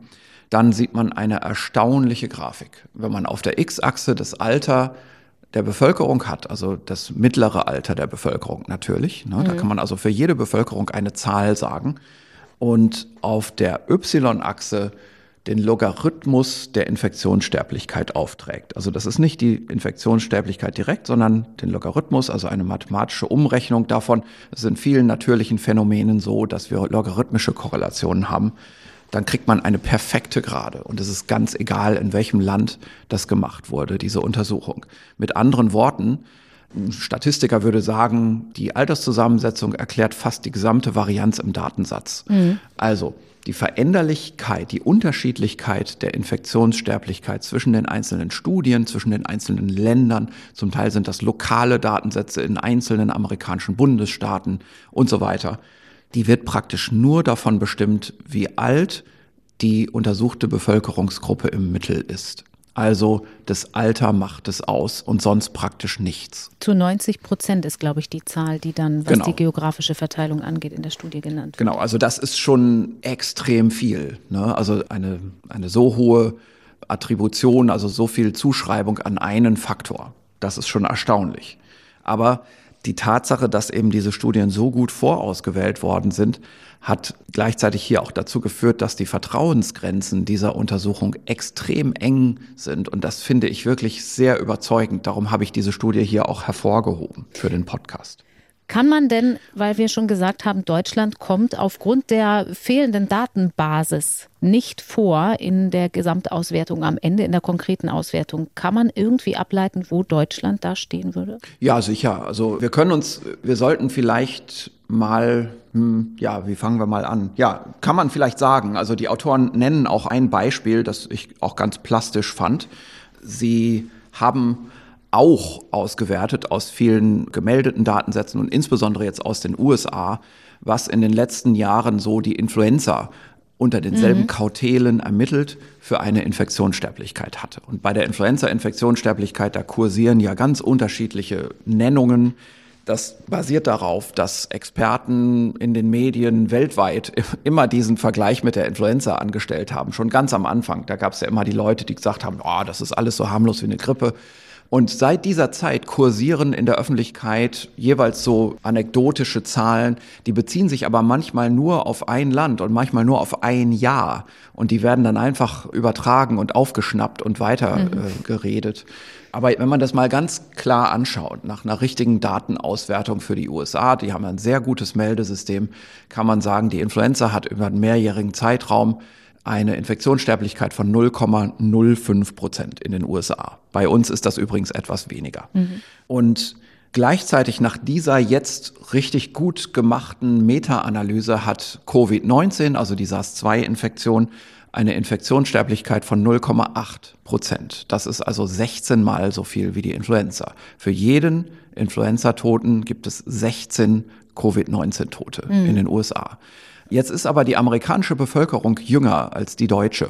dann sieht man eine erstaunliche Grafik. Wenn man auf der X-Achse das Alter der Bevölkerung hat, also das mittlere Alter der Bevölkerung natürlich, ne, mhm. da kann man also für jede Bevölkerung eine Zahl sagen, und auf der Y-Achse den Logarithmus der Infektionssterblichkeit aufträgt. Also das ist nicht die Infektionssterblichkeit direkt, sondern den Logarithmus, also eine mathematische Umrechnung davon. Es sind vielen natürlichen Phänomenen so, dass wir logarithmische Korrelationen haben. Dann kriegt man eine perfekte Gerade. Und es ist ganz egal, in welchem Land das gemacht wurde, diese Untersuchung. Mit anderen Worten, ein Statistiker würde sagen, die Alterszusammensetzung erklärt fast die gesamte Varianz im Datensatz. Mhm. Also die Veränderlichkeit, die Unterschiedlichkeit der Infektionssterblichkeit zwischen den einzelnen Studien, zwischen den einzelnen Ländern, zum Teil sind das lokale Datensätze in einzelnen amerikanischen Bundesstaaten und so weiter, die wird praktisch nur davon bestimmt, wie alt die untersuchte Bevölkerungsgruppe im Mittel ist. Also das Alter macht es aus und sonst praktisch nichts. Zu 90 Prozent ist, glaube ich, die Zahl, die dann, was genau. die geografische Verteilung angeht, in der Studie genannt wird. Genau, also das ist schon extrem viel. Ne? Also eine, eine so hohe Attribution, also so viel Zuschreibung an einen Faktor. Das ist schon erstaunlich. Aber die Tatsache, dass eben diese Studien so gut vorausgewählt worden sind, hat gleichzeitig hier auch dazu geführt, dass die Vertrauensgrenzen dieser Untersuchung extrem eng sind. Und das finde ich wirklich sehr überzeugend. Darum habe ich diese Studie hier auch hervorgehoben für den Podcast. Kann man denn, weil wir schon gesagt haben, Deutschland kommt aufgrund der fehlenden Datenbasis nicht vor in der Gesamtauswertung am Ende, in der konkreten Auswertung, kann man irgendwie ableiten, wo Deutschland da stehen würde? Ja, sicher. Also wir können uns, wir sollten vielleicht mal, hm, ja, wie fangen wir mal an? Ja, kann man vielleicht sagen. Also die Autoren nennen auch ein Beispiel, das ich auch ganz plastisch fand. Sie haben auch ausgewertet aus vielen gemeldeten Datensätzen und insbesondere jetzt aus den USA, was in den letzten Jahren so die Influenza unter denselben mhm. Kautelen ermittelt für eine Infektionssterblichkeit hatte. Und bei der Influenza-Infektionssterblichkeit, da kursieren ja ganz unterschiedliche Nennungen. Das basiert darauf, dass Experten in den Medien weltweit immer diesen Vergleich mit der Influenza angestellt haben. Schon ganz am Anfang. Da gab es ja immer die Leute, die gesagt haben, oh, das ist alles so harmlos wie eine Grippe. Und seit dieser Zeit kursieren in der Öffentlichkeit jeweils so anekdotische Zahlen, die beziehen sich aber manchmal nur auf ein Land und manchmal nur auf ein Jahr. Und die werden dann einfach übertragen und aufgeschnappt und weiter mhm. äh, geredet. Aber wenn man das mal ganz klar anschaut, nach einer richtigen Datenauswertung für die USA, die haben ein sehr gutes Meldesystem, kann man sagen, die Influenza hat über einen mehrjährigen Zeitraum eine Infektionssterblichkeit von 0,05 Prozent in den USA. Bei uns ist das übrigens etwas weniger. Mhm. Und gleichzeitig nach dieser jetzt richtig gut gemachten Meta-Analyse hat Covid-19, also die SARS-2-Infektion, eine Infektionssterblichkeit von 0,8 Prozent. Das ist also 16 mal so viel wie die Influenza. Für jeden Influenza-Toten gibt es 16 Covid-19-Tote mhm. in den USA. Jetzt ist aber die amerikanische Bevölkerung jünger als die deutsche.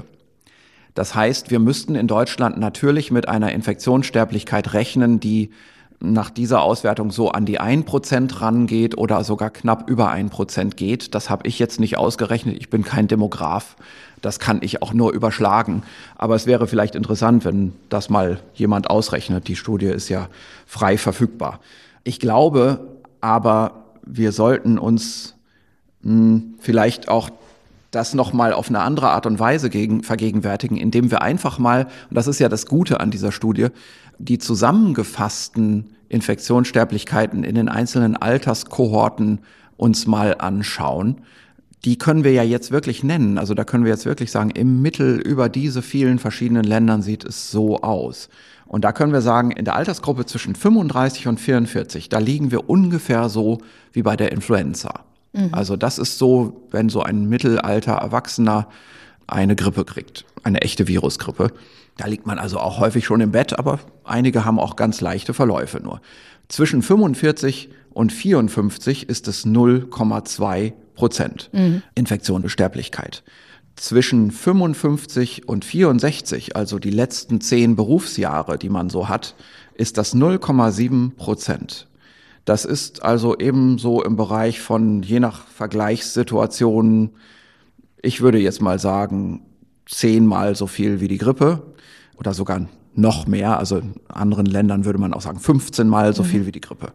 Das heißt, wir müssten in Deutschland natürlich mit einer Infektionssterblichkeit rechnen, die nach dieser Auswertung so an die ein Prozent rangeht oder sogar knapp über ein Prozent geht. Das habe ich jetzt nicht ausgerechnet. Ich bin kein Demograf. Das kann ich auch nur überschlagen. Aber es wäre vielleicht interessant, wenn das mal jemand ausrechnet. Die Studie ist ja frei verfügbar. Ich glaube aber, wir sollten uns hm, vielleicht auch das nochmal auf eine andere Art und Weise gegen, vergegenwärtigen, indem wir einfach mal, und das ist ja das Gute an dieser Studie, die zusammengefassten Infektionssterblichkeiten in den einzelnen Alterskohorten uns mal anschauen. Die können wir ja jetzt wirklich nennen. Also da können wir jetzt wirklich sagen, im Mittel über diese vielen verschiedenen Ländern sieht es so aus. Und da können wir sagen, in der Altersgruppe zwischen 35 und 44, da liegen wir ungefähr so wie bei der Influenza. Mhm. Also das ist so, wenn so ein mittelalter Erwachsener eine Grippe kriegt, eine echte Virusgrippe. Da liegt man also auch häufig schon im Bett, aber einige haben auch ganz leichte Verläufe nur. Zwischen 45 und 54 ist es 0,2 Prozent mhm. Infektion und Sterblichkeit. Zwischen 55 und 64, also die letzten zehn Berufsjahre, die man so hat, ist das 0,7 Prozent. Das ist also eben so im Bereich von je nach Vergleichssituationen, ich würde jetzt mal sagen, zehnmal so viel wie die Grippe oder sogar noch mehr. Also in anderen Ländern würde man auch sagen 15 mal so mhm. viel wie die Grippe.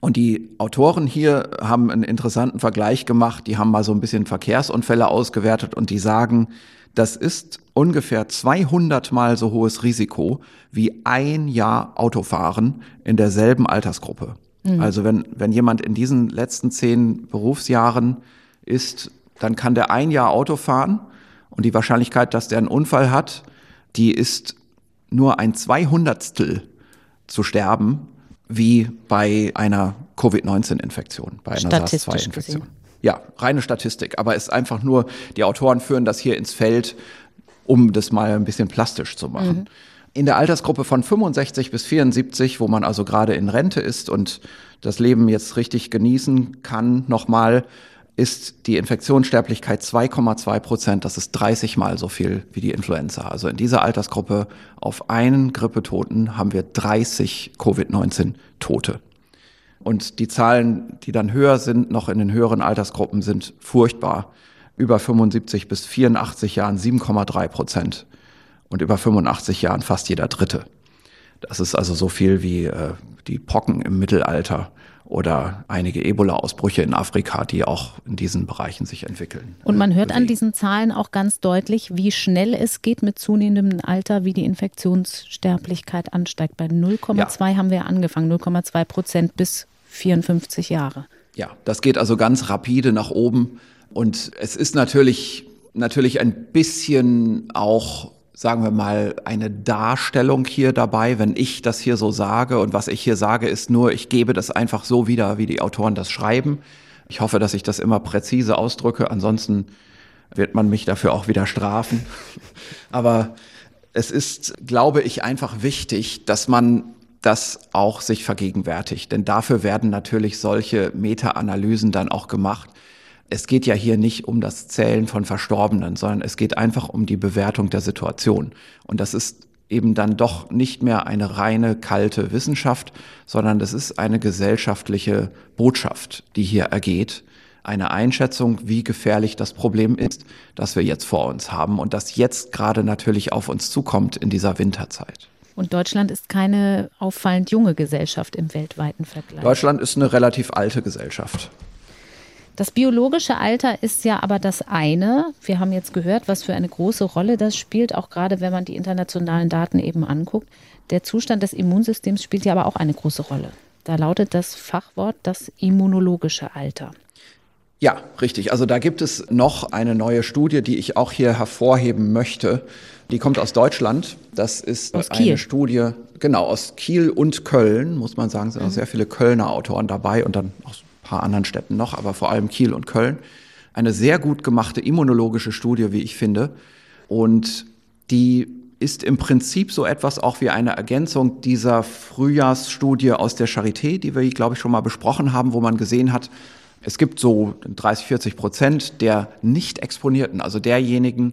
Und die Autoren hier haben einen interessanten Vergleich gemacht. Die haben mal so ein bisschen Verkehrsunfälle ausgewertet und die sagen, das ist ungefähr 200 mal so hohes Risiko wie ein Jahr Autofahren in derselben Altersgruppe. Mhm. Also wenn, wenn jemand in diesen letzten zehn Berufsjahren ist, dann kann der ein Jahr Auto fahren und die Wahrscheinlichkeit, dass der einen Unfall hat, die ist nur ein Zweihundertstel zu sterben, wie bei einer Covid-19-Infektion, bei einer SARS-2-Infektion. Ja, reine Statistik, aber es ist einfach nur, die Autoren führen das hier ins Feld, um das mal ein bisschen plastisch zu machen. Mhm. In der Altersgruppe von 65 bis 74, wo man also gerade in Rente ist und das Leben jetzt richtig genießen kann, nochmal, ist die Infektionssterblichkeit 2,2 Prozent. Das ist 30 mal so viel wie die Influenza. Also in dieser Altersgruppe auf einen Grippetoten haben wir 30 Covid-19 Tote. Und die Zahlen, die dann höher sind, noch in den höheren Altersgruppen, sind furchtbar. Über 75 bis 84 Jahren 7,3 Prozent und über 85 Jahren fast jeder Dritte. Das ist also so viel wie äh, die Pocken im Mittelalter oder einige Ebola-Ausbrüche in Afrika, die auch in diesen Bereichen sich entwickeln. Und man hört an diesen Zahlen auch ganz deutlich, wie schnell es geht mit zunehmendem Alter, wie die Infektionssterblichkeit ansteigt. Bei 0,2 ja. haben wir angefangen, 0,2 Prozent bis 54 Jahre. Ja, das geht also ganz rapide nach oben. Und es ist natürlich, natürlich ein bisschen auch sagen wir mal, eine Darstellung hier dabei, wenn ich das hier so sage. Und was ich hier sage, ist nur, ich gebe das einfach so wieder, wie die Autoren das schreiben. Ich hoffe, dass ich das immer präzise ausdrücke. Ansonsten wird man mich dafür auch wieder strafen. Aber es ist, glaube ich, einfach wichtig, dass man das auch sich vergegenwärtigt. Denn dafür werden natürlich solche Meta-Analysen dann auch gemacht es geht ja hier nicht um das Zählen von Verstorbenen, sondern es geht einfach um die Bewertung der Situation. Und das ist eben dann doch nicht mehr eine reine kalte Wissenschaft, sondern das ist eine gesellschaftliche Botschaft, die hier ergeht. Eine Einschätzung, wie gefährlich das Problem ist, das wir jetzt vor uns haben und das jetzt gerade natürlich auf uns zukommt in dieser Winterzeit. Und Deutschland ist keine auffallend junge Gesellschaft im weltweiten Vergleich. Deutschland ist eine relativ alte Gesellschaft. Das biologische Alter ist ja aber das eine. Wir haben jetzt gehört, was für eine große Rolle das spielt, auch gerade wenn man die internationalen Daten eben anguckt. Der Zustand des Immunsystems spielt ja aber auch eine große Rolle. Da lautet das Fachwort das immunologische Alter. Ja, richtig. Also da gibt es noch eine neue Studie, die ich auch hier hervorheben möchte. Die kommt aus Deutschland. Das ist aus eine Studie, genau, aus Kiel und Köln, muss man sagen. Es sind mhm. auch sehr viele Kölner Autoren dabei und dann aus paar anderen Städten noch, aber vor allem Kiel und Köln. Eine sehr gut gemachte immunologische Studie, wie ich finde. Und die ist im Prinzip so etwas auch wie eine Ergänzung dieser Frühjahrsstudie aus der Charité, die wir, glaube ich, schon mal besprochen haben, wo man gesehen hat, es gibt so 30, 40 Prozent der nicht exponierten, also derjenigen,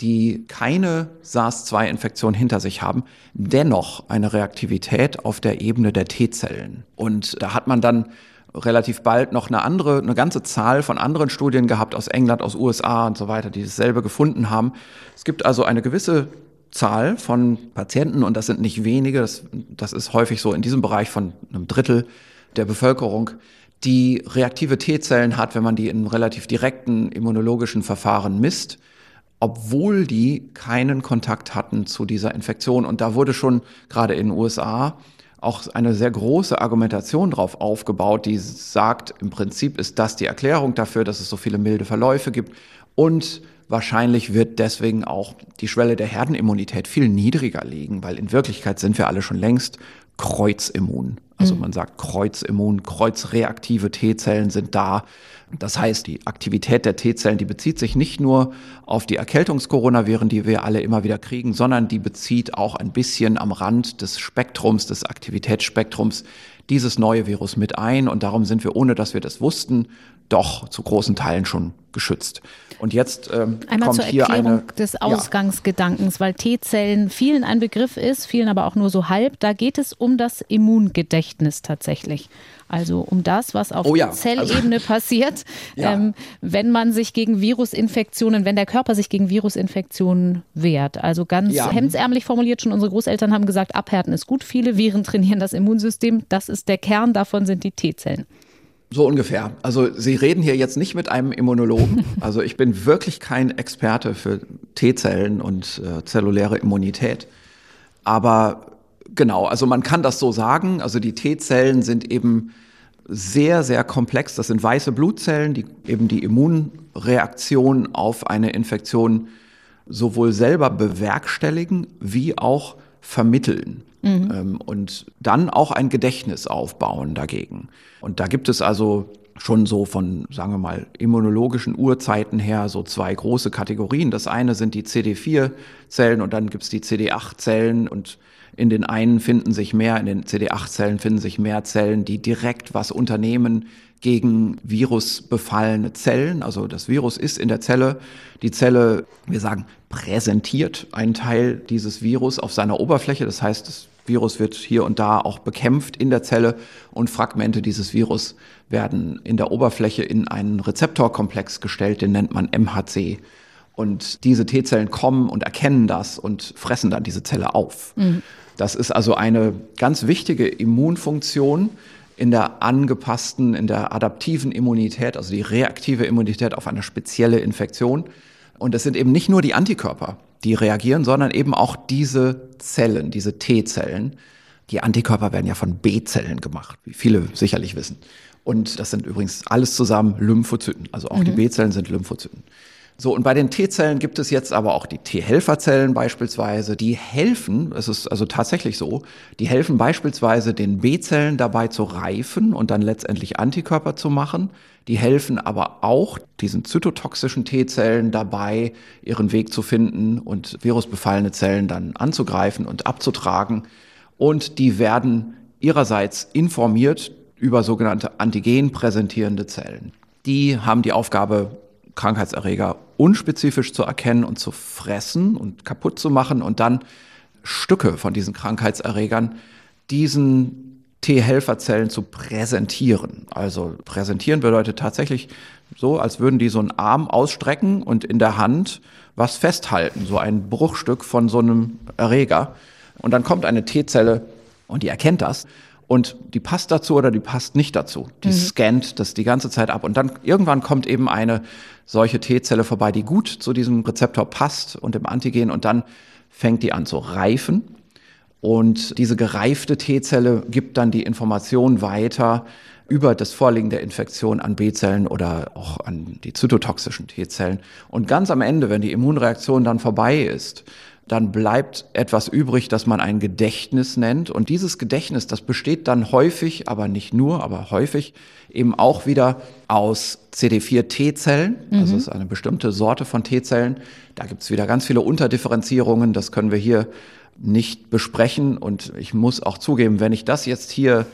die keine SARS-2-Infektion hinter sich haben, dennoch eine Reaktivität auf der Ebene der T-Zellen. Und da hat man dann relativ bald noch eine andere, eine ganze Zahl von anderen Studien gehabt aus England, aus USA und so weiter, die dasselbe gefunden haben. Es gibt also eine gewisse Zahl von Patienten und das sind nicht wenige, das, das ist häufig so in diesem Bereich von einem Drittel der Bevölkerung, die reaktive T-Zellen hat, wenn man die in relativ direkten immunologischen Verfahren misst, obwohl die keinen Kontakt hatten zu dieser Infektion. Und da wurde schon gerade in den USA auch eine sehr große Argumentation drauf aufgebaut, die sagt, im Prinzip ist das die Erklärung dafür, dass es so viele milde Verläufe gibt. Und wahrscheinlich wird deswegen auch die Schwelle der Herdenimmunität viel niedriger liegen, weil in Wirklichkeit sind wir alle schon längst kreuzimmun. Also mhm. man sagt kreuzimmun, kreuzreaktive T-Zellen sind da. Das heißt, die Aktivität der T-Zellen, die bezieht sich nicht nur auf die Erkältungskoronaviren, die wir alle immer wieder kriegen, sondern die bezieht auch ein bisschen am Rand des Spektrums, des Aktivitätsspektrums dieses neue Virus mit ein. Und darum sind wir, ohne dass wir das wussten, doch zu großen Teilen schon geschützt. Und jetzt ähm, Einmal kommt zur hier Erklärung eine des Ausgangsgedankens, ja. weil T-Zellen vielen ein Begriff ist, vielen aber auch nur so halb. Da geht es um das Immungedächtnis tatsächlich. Also um das, was auf oh ja, Zellebene also, passiert, ja. ähm, wenn man sich gegen Virusinfektionen, wenn der Körper sich gegen Virusinfektionen wehrt. Also ganz ja. hemdsärmlich formuliert, schon unsere Großeltern haben gesagt, abhärten ist gut. Viele Viren trainieren das Immunsystem. Das ist der Kern, davon sind die T-Zellen. So ungefähr. Also Sie reden hier jetzt nicht mit einem Immunologen. Also ich bin wirklich kein Experte für T-Zellen und äh, zelluläre Immunität. Aber genau, also man kann das so sagen. Also die T-Zellen sind eben sehr, sehr komplex. Das sind weiße Blutzellen, die eben die Immunreaktion auf eine Infektion sowohl selber bewerkstelligen wie auch vermitteln. Mhm. Ähm, und dann auch ein Gedächtnis aufbauen dagegen. Und da gibt es also schon so von, sagen wir mal, immunologischen Urzeiten her so zwei große Kategorien. Das eine sind die CD4-Zellen und dann gibt es die CD8-Zellen und in den einen finden sich mehr, in den CD8-Zellen finden sich mehr Zellen, die direkt was unternehmen gegen virusbefallene Zellen. Also das Virus ist in der Zelle. Die Zelle, wir sagen, präsentiert einen Teil dieses Virus auf seiner Oberfläche. Das heißt, das Virus wird hier und da auch bekämpft in der Zelle und Fragmente dieses Virus werden in der Oberfläche in einen Rezeptorkomplex gestellt, den nennt man MHC. Und diese T-Zellen kommen und erkennen das und fressen dann diese Zelle auf. Mhm. Das ist also eine ganz wichtige Immunfunktion in der angepassten, in der adaptiven Immunität, also die reaktive Immunität auf eine spezielle Infektion. Und es sind eben nicht nur die Antikörper, die reagieren, sondern eben auch diese Zellen, diese T-Zellen. Die Antikörper werden ja von B-Zellen gemacht, wie viele sicherlich wissen. Und das sind übrigens alles zusammen Lymphozyten. Also auch mhm. die B-Zellen sind Lymphozyten. So, und bei den T-Zellen gibt es jetzt aber auch die T-Helferzellen beispielsweise, die helfen, es ist also tatsächlich so, die helfen beispielsweise den B-Zellen dabei zu reifen und dann letztendlich Antikörper zu machen. Die helfen aber auch diesen zytotoxischen T-Zellen dabei, ihren Weg zu finden und virusbefallene Zellen dann anzugreifen und abzutragen. Und die werden ihrerseits informiert über sogenannte Antigen präsentierende Zellen. Die haben die Aufgabe, Krankheitserreger unspezifisch zu erkennen und zu fressen und kaputt zu machen und dann Stücke von diesen Krankheitserregern diesen T-Helferzellen zu präsentieren. Also präsentieren bedeutet tatsächlich so, als würden die so einen Arm ausstrecken und in der Hand was festhalten, so ein Bruchstück von so einem Erreger. Und dann kommt eine T-Zelle und die erkennt das und die passt dazu oder die passt nicht dazu. Die mhm. scannt das die ganze Zeit ab und dann irgendwann kommt eben eine solche T-Zelle vorbei, die gut zu diesem Rezeptor passt und im Antigen und dann fängt die an zu reifen und diese gereifte T-Zelle gibt dann die Information weiter über das Vorliegen der Infektion an B-Zellen oder auch an die zytotoxischen T-Zellen. Und ganz am Ende, wenn die Immunreaktion dann vorbei ist, dann bleibt etwas übrig, das man ein Gedächtnis nennt. Und dieses Gedächtnis, das besteht dann häufig, aber nicht nur, aber häufig eben auch wieder aus CD4-T-Zellen. Mhm. Also es ist eine bestimmte Sorte von T-Zellen. Da gibt es wieder ganz viele Unterdifferenzierungen. Das können wir hier nicht besprechen. Und ich muss auch zugeben, wenn ich das jetzt hier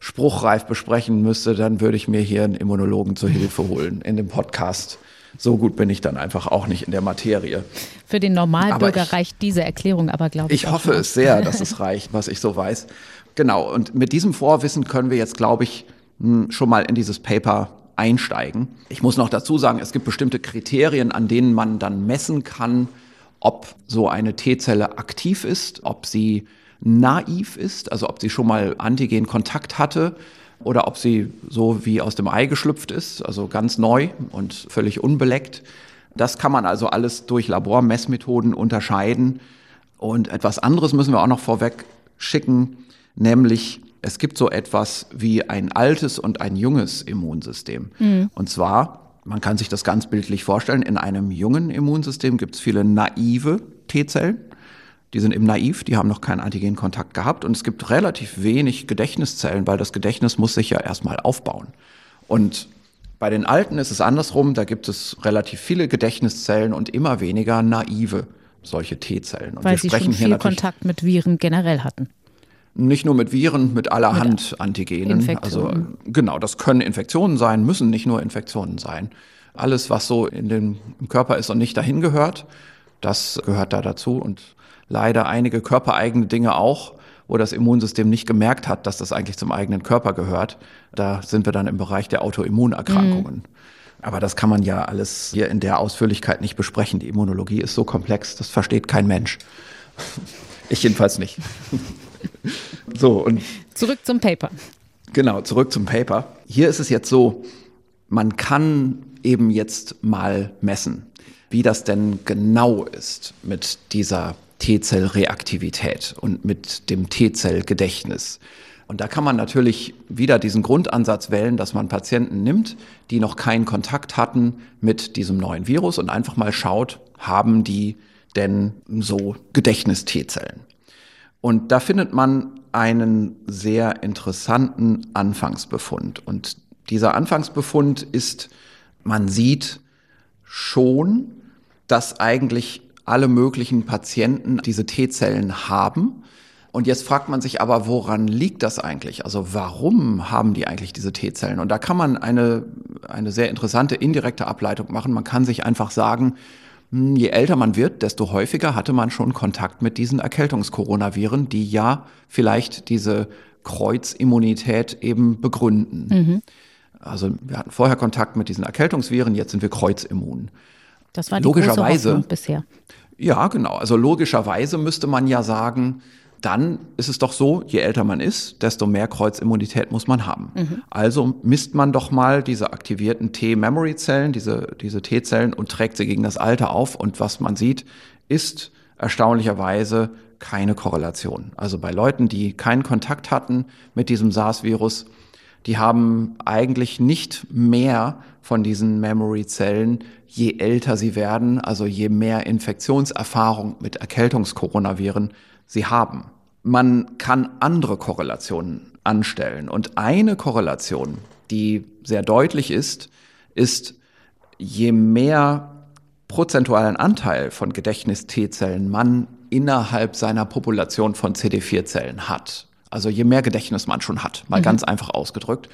spruchreif besprechen müsste, dann würde ich mir hier einen Immunologen zur Hilfe holen in dem Podcast. So gut bin ich dann einfach auch nicht in der Materie. Für den Normalbürger ich, reicht diese Erklärung aber, glaube ich. Ich hoffe es sehr, dass es reicht, was ich so weiß. Genau, und mit diesem Vorwissen können wir jetzt, glaube ich, hm, schon mal in dieses Paper einsteigen. Ich muss noch dazu sagen, es gibt bestimmte Kriterien, an denen man dann messen kann, ob so eine T-Zelle aktiv ist, ob sie naiv ist, also ob sie schon mal Antigen-Kontakt hatte oder ob sie so wie aus dem Ei geschlüpft ist, also ganz neu und völlig unbeleckt. Das kann man also alles durch Labormessmethoden unterscheiden. Und etwas anderes müssen wir auch noch vorweg schicken, nämlich es gibt so etwas wie ein altes und ein junges Immunsystem. Mhm. Und zwar man kann sich das ganz bildlich vorstellen. In einem jungen Immunsystem gibt es viele naive T-Zellen. Die sind eben naiv, die haben noch keinen Antigenkontakt gehabt. Und es gibt relativ wenig Gedächtniszellen, weil das Gedächtnis muss sich ja erstmal aufbauen. Und bei den Alten ist es andersrum. Da gibt es relativ viele Gedächtniszellen und immer weniger naive solche T-Zellen. Weil sie schon viel Kontakt mit Viren generell hatten. Nicht nur mit Viren, mit allerhand mit Antigenen. Also genau, das können Infektionen sein, müssen nicht nur Infektionen sein. Alles, was so in dem im Körper ist und nicht dahin gehört, das gehört da dazu. Und leider einige körpereigene Dinge auch, wo das Immunsystem nicht gemerkt hat, dass das eigentlich zum eigenen Körper gehört. Da sind wir dann im Bereich der Autoimmunerkrankungen. Mhm. Aber das kann man ja alles hier in der Ausführlichkeit nicht besprechen. Die Immunologie ist so komplex, das versteht kein Mensch. Ich jedenfalls nicht. so, und. Zurück zum Paper. Genau, zurück zum Paper. Hier ist es jetzt so, man kann eben jetzt mal messen, wie das denn genau ist mit dieser T-Zell-Reaktivität und mit dem T-Zell-Gedächtnis. Und da kann man natürlich wieder diesen Grundansatz wählen, dass man Patienten nimmt, die noch keinen Kontakt hatten mit diesem neuen Virus und einfach mal schaut, haben die denn so Gedächtnis-T-Zellen. Und da findet man einen sehr interessanten Anfangsbefund. Und dieser Anfangsbefund ist, man sieht schon, dass eigentlich alle möglichen Patienten diese T-Zellen haben. Und jetzt fragt man sich aber, woran liegt das eigentlich? Also warum haben die eigentlich diese T-Zellen? Und da kann man eine, eine sehr interessante indirekte Ableitung machen. Man kann sich einfach sagen, hm, je älter man wird, desto häufiger hatte man schon Kontakt mit diesen Erkältungskoronaviren, die ja vielleicht diese Kreuzimmunität eben begründen. Mhm. Also wir hatten vorher Kontakt mit diesen Erkältungsviren, jetzt sind wir kreuzimmun. Das war die logischerweise, große bisher. Ja, genau. Also logischerweise müsste man ja sagen, dann ist es doch so, je älter man ist, desto mehr Kreuzimmunität muss man haben. Mhm. Also misst man doch mal diese aktivierten T-Memory-Zellen, diese, diese T-Zellen und trägt sie gegen das Alter auf. Und was man sieht, ist erstaunlicherweise keine Korrelation. Also bei Leuten, die keinen Kontakt hatten mit diesem SARS-Virus, die haben eigentlich nicht mehr von diesen Memory-Zellen, je älter sie werden, also je mehr Infektionserfahrung mit Erkältungskoronaviren sie haben. Man kann andere Korrelationen anstellen. Und eine Korrelation, die sehr deutlich ist, ist, je mehr prozentualen Anteil von Gedächtnis-T-Zellen man innerhalb seiner Population von CD4-Zellen hat, also je mehr Gedächtnis man schon hat, mal mhm. ganz einfach ausgedrückt,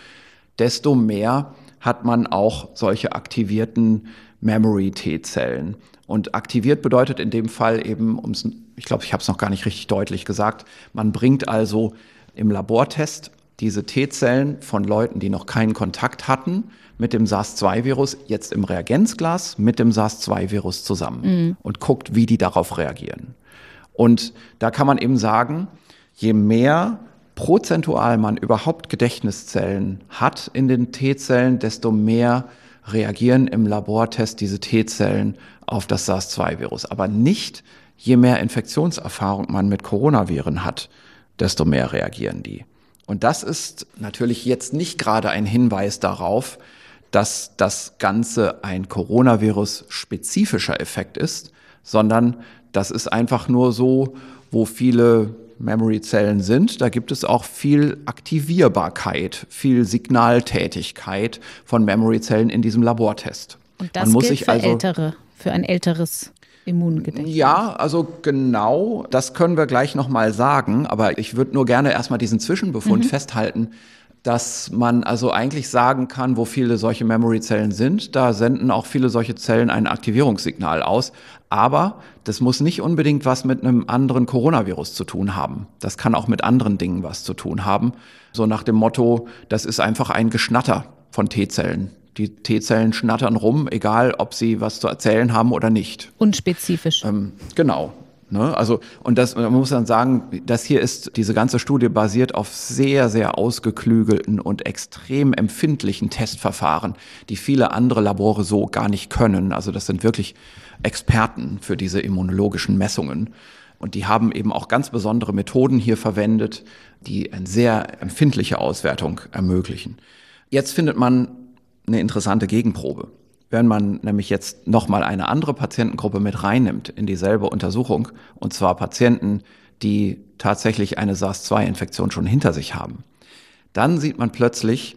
desto mehr hat man auch solche aktivierten Memory-T-Zellen. Und aktiviert bedeutet in dem Fall eben, ums, ich glaube, ich habe es noch gar nicht richtig deutlich gesagt, man bringt also im Labortest diese T-Zellen von Leuten, die noch keinen Kontakt hatten mit dem SARS-2-Virus, jetzt im Reagenzglas mit dem SARS-2-Virus zusammen mhm. und guckt, wie die darauf reagieren. Und da kann man eben sagen, je mehr prozentual man überhaupt Gedächtniszellen hat in den T-Zellen, desto mehr reagieren im Labortest diese T-Zellen auf das SARS-2-Virus. Aber nicht je mehr Infektionserfahrung man mit Coronaviren hat, desto mehr reagieren die. Und das ist natürlich jetzt nicht gerade ein Hinweis darauf, dass das Ganze ein Coronavirus-spezifischer Effekt ist, sondern das ist einfach nur so, wo viele Memory-Zellen sind, da gibt es auch viel Aktivierbarkeit, viel Signaltätigkeit von Memory-Zellen in diesem Labortest. Und das gilt für also, ältere, für ein älteres Immungedächtnis. Ja, also genau, das können wir gleich nochmal sagen, aber ich würde nur gerne erstmal diesen Zwischenbefund mhm. festhalten, dass man also eigentlich sagen kann, wo viele solche Memory-Zellen sind, da senden auch viele solche Zellen ein Aktivierungssignal aus. Aber das muss nicht unbedingt was mit einem anderen Coronavirus zu tun haben. Das kann auch mit anderen Dingen was zu tun haben. So nach dem Motto, das ist einfach ein Geschnatter von T-Zellen. Die T-Zellen schnattern rum, egal ob sie was zu erzählen haben oder nicht. Unspezifisch. Ähm, genau. Ne? Also, und das, man muss dann sagen, das hier ist, diese ganze Studie basiert auf sehr, sehr ausgeklügelten und extrem empfindlichen Testverfahren, die viele andere Labore so gar nicht können. Also das sind wirklich Experten für diese immunologischen Messungen. Und die haben eben auch ganz besondere Methoden hier verwendet, die eine sehr empfindliche Auswertung ermöglichen. Jetzt findet man eine interessante Gegenprobe. Wenn man nämlich jetzt nochmal eine andere Patientengruppe mit reinnimmt in dieselbe Untersuchung, und zwar Patienten, die tatsächlich eine SARS-2-Infektion schon hinter sich haben, dann sieht man plötzlich,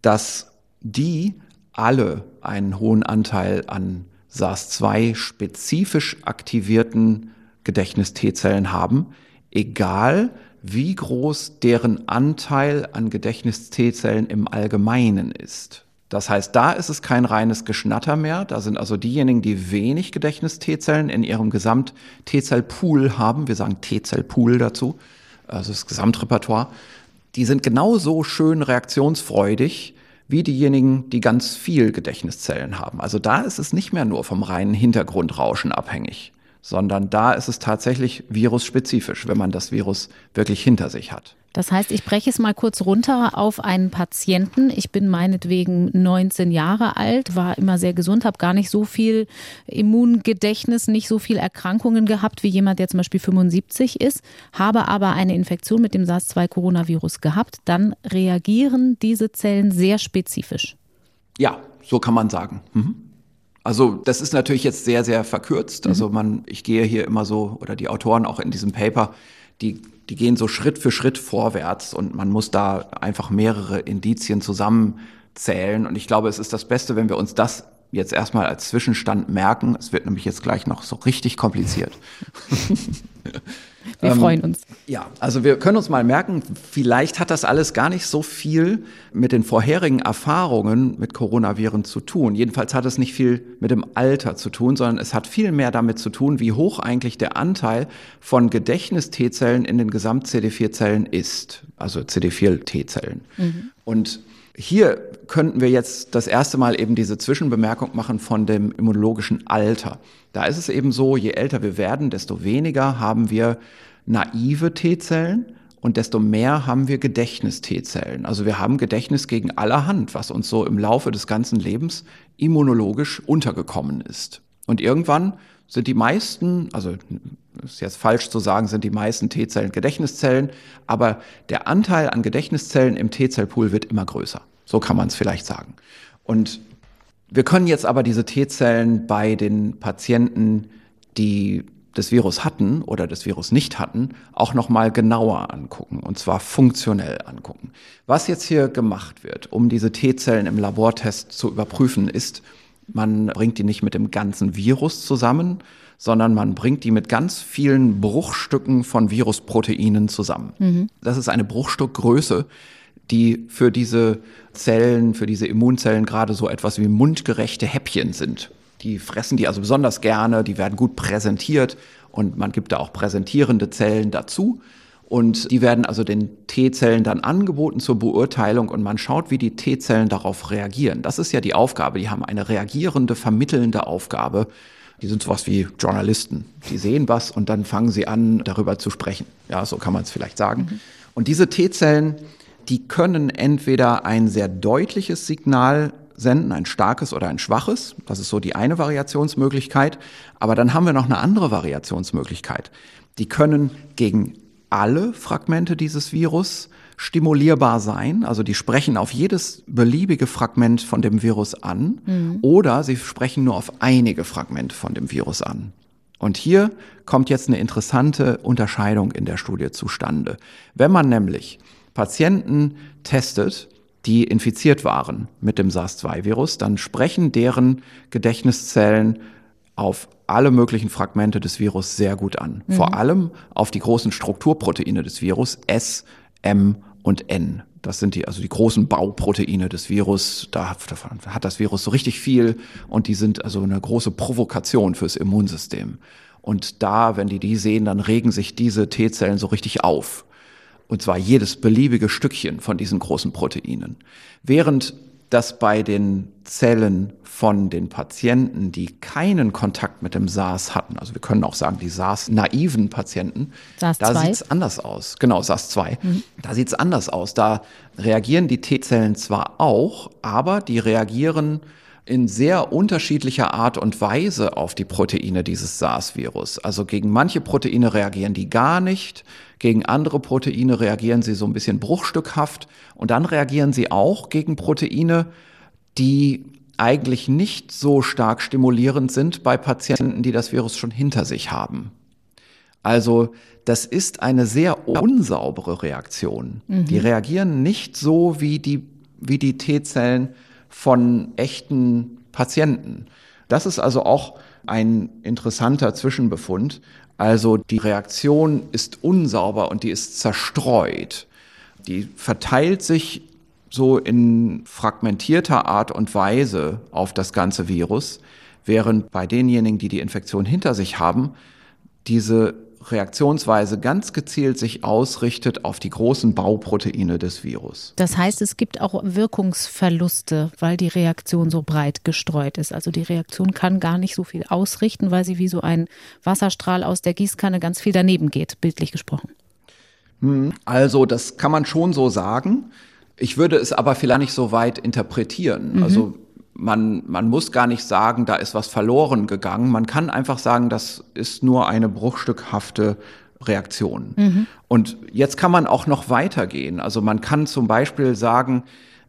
dass die alle einen hohen Anteil an SARS-2 spezifisch aktivierten Gedächtnis-T-Zellen haben, egal wie groß deren Anteil an Gedächtnis-T-Zellen im Allgemeinen ist. Das heißt, da ist es kein reines Geschnatter mehr. Da sind also diejenigen, die wenig Gedächtnis-T-Zellen in ihrem Gesamt-T-Zell-Pool haben. Wir sagen T-Zell-Pool dazu, also das Gesamtrepertoire. Die sind genauso schön reaktionsfreudig wie diejenigen, die ganz viel Gedächtniszellen haben. Also da ist es nicht mehr nur vom reinen Hintergrundrauschen abhängig, sondern da ist es tatsächlich virusspezifisch, wenn man das Virus wirklich hinter sich hat. Das heißt, ich breche es mal kurz runter auf einen Patienten. Ich bin meinetwegen 19 Jahre alt, war immer sehr gesund, habe gar nicht so viel Immungedächtnis, nicht so viel Erkrankungen gehabt wie jemand, der zum Beispiel 75 ist, habe aber eine Infektion mit dem SARS-2-Coronavirus gehabt. Dann reagieren diese Zellen sehr spezifisch. Ja, so kann man sagen. Mhm. Also das ist natürlich jetzt sehr, sehr verkürzt. Also mhm. man, ich gehe hier immer so, oder die Autoren auch in diesem Paper, die, die gehen so Schritt für Schritt vorwärts und man muss da einfach mehrere Indizien zusammenzählen. Und ich glaube, es ist das Beste, wenn wir uns das jetzt erstmal als Zwischenstand merken. Es wird nämlich jetzt gleich noch so richtig kompliziert. Wir ähm, freuen uns. Ja, also wir können uns mal merken, vielleicht hat das alles gar nicht so viel mit den vorherigen Erfahrungen mit Coronaviren zu tun. Jedenfalls hat es nicht viel mit dem Alter zu tun, sondern es hat viel mehr damit zu tun, wie hoch eigentlich der Anteil von Gedächtnis-T-Zellen in den Gesamt-CD4-Zellen ist. Also CD4-T-Zellen. Mhm. Und hier könnten wir jetzt das erste Mal eben diese Zwischenbemerkung machen von dem immunologischen Alter. Da ist es eben so, je älter wir werden, desto weniger haben wir naive T-Zellen und desto mehr haben wir Gedächtnis-T-Zellen. Also wir haben Gedächtnis gegen allerhand, was uns so im Laufe des ganzen Lebens immunologisch untergekommen ist. Und irgendwann sind die meisten, also ist jetzt falsch zu sagen, sind die meisten T-Zellen Gedächtniszellen, aber der Anteil an Gedächtniszellen im T-Zellpool wird immer größer. So kann man es vielleicht sagen. Und wir können jetzt aber diese T-Zellen bei den Patienten, die das Virus hatten oder das Virus nicht hatten, auch noch mal genauer angucken und zwar funktionell angucken. Was jetzt hier gemacht wird, um diese T-Zellen im Labortest zu überprüfen, ist, man bringt die nicht mit dem ganzen Virus zusammen, sondern man bringt die mit ganz vielen Bruchstücken von Virusproteinen zusammen. Mhm. Das ist eine Bruchstückgröße, die für diese Zellen, für diese Immunzellen gerade so etwas wie mundgerechte Häppchen sind. Die fressen die also besonders gerne, die werden gut präsentiert und man gibt da auch präsentierende Zellen dazu. Und die werden also den T-Zellen dann angeboten zur Beurteilung und man schaut, wie die T-Zellen darauf reagieren. Das ist ja die Aufgabe. Die haben eine reagierende, vermittelnde Aufgabe Die sind sowas wie Journalisten. Die sehen was und dann fangen sie an, darüber zu sprechen. Ja, so kann man es vielleicht sagen. Mhm. Und diese T-Zellen, die können entweder ein sehr deutliches Signal senden, ein starkes oder ein schwaches. Das ist so die eine Variationsmöglichkeit. Aber dann haben wir noch eine andere Variationsmöglichkeit. Die können gegen alle Fragmente dieses Virus stimulierbar sein. Also die sprechen auf jedes beliebige Fragment von dem Virus an mhm. oder sie sprechen nur auf einige Fragmente von dem Virus an. Und hier kommt jetzt eine interessante Unterscheidung in der Studie zustande. Wenn man nämlich Patienten testet, die infiziert waren mit dem SARS-2-Virus, dann sprechen deren Gedächtniszellen auf alle möglichen Fragmente des Virus sehr gut an. Mhm. Vor allem auf die großen Strukturproteine des Virus, S, M und N. Das sind die, also die großen Bauproteine des Virus. Da, hat das Virus so richtig viel und die sind also eine große Provokation fürs Immunsystem. Und da, wenn die die sehen, dann regen sich diese T-Zellen so richtig auf. Und zwar jedes beliebige Stückchen von diesen großen Proteinen. Während das bei den Zellen von den Patienten, die keinen Kontakt mit dem SARS hatten, also wir können auch sagen, die SARS-naiven Patienten, SARS da sieht es anders aus. Genau, SARS-2. Mhm. Da sieht es anders aus. Da reagieren die T-Zellen zwar auch, aber die reagieren in sehr unterschiedlicher Art und Weise auf die Proteine dieses SARS-Virus. Also gegen manche Proteine reagieren die gar nicht, gegen andere Proteine reagieren sie so ein bisschen bruchstückhaft und dann reagieren sie auch gegen Proteine, die eigentlich nicht so stark stimulierend sind bei Patienten, die das Virus schon hinter sich haben. Also das ist eine sehr unsaubere Reaktion. Mhm. Die reagieren nicht so wie die, wie die T-Zellen von echten Patienten. Das ist also auch ein interessanter Zwischenbefund. Also die Reaktion ist unsauber und die ist zerstreut. Die verteilt sich so in fragmentierter Art und Weise auf das ganze Virus, während bei denjenigen, die die Infektion hinter sich haben, diese Reaktionsweise ganz gezielt sich ausrichtet auf die großen Bauproteine des Virus. Das heißt, es gibt auch Wirkungsverluste, weil die Reaktion so breit gestreut ist. Also die Reaktion kann gar nicht so viel ausrichten, weil sie wie so ein Wasserstrahl aus der Gießkanne ganz viel daneben geht, bildlich gesprochen. Hm, also das kann man schon so sagen. Ich würde es aber vielleicht nicht so weit interpretieren. Mhm. Also man, man muss gar nicht sagen, da ist was verloren gegangen. Man kann einfach sagen, das ist nur eine bruchstückhafte Reaktion. Mhm. Und jetzt kann man auch noch weitergehen. Also man kann zum Beispiel sagen,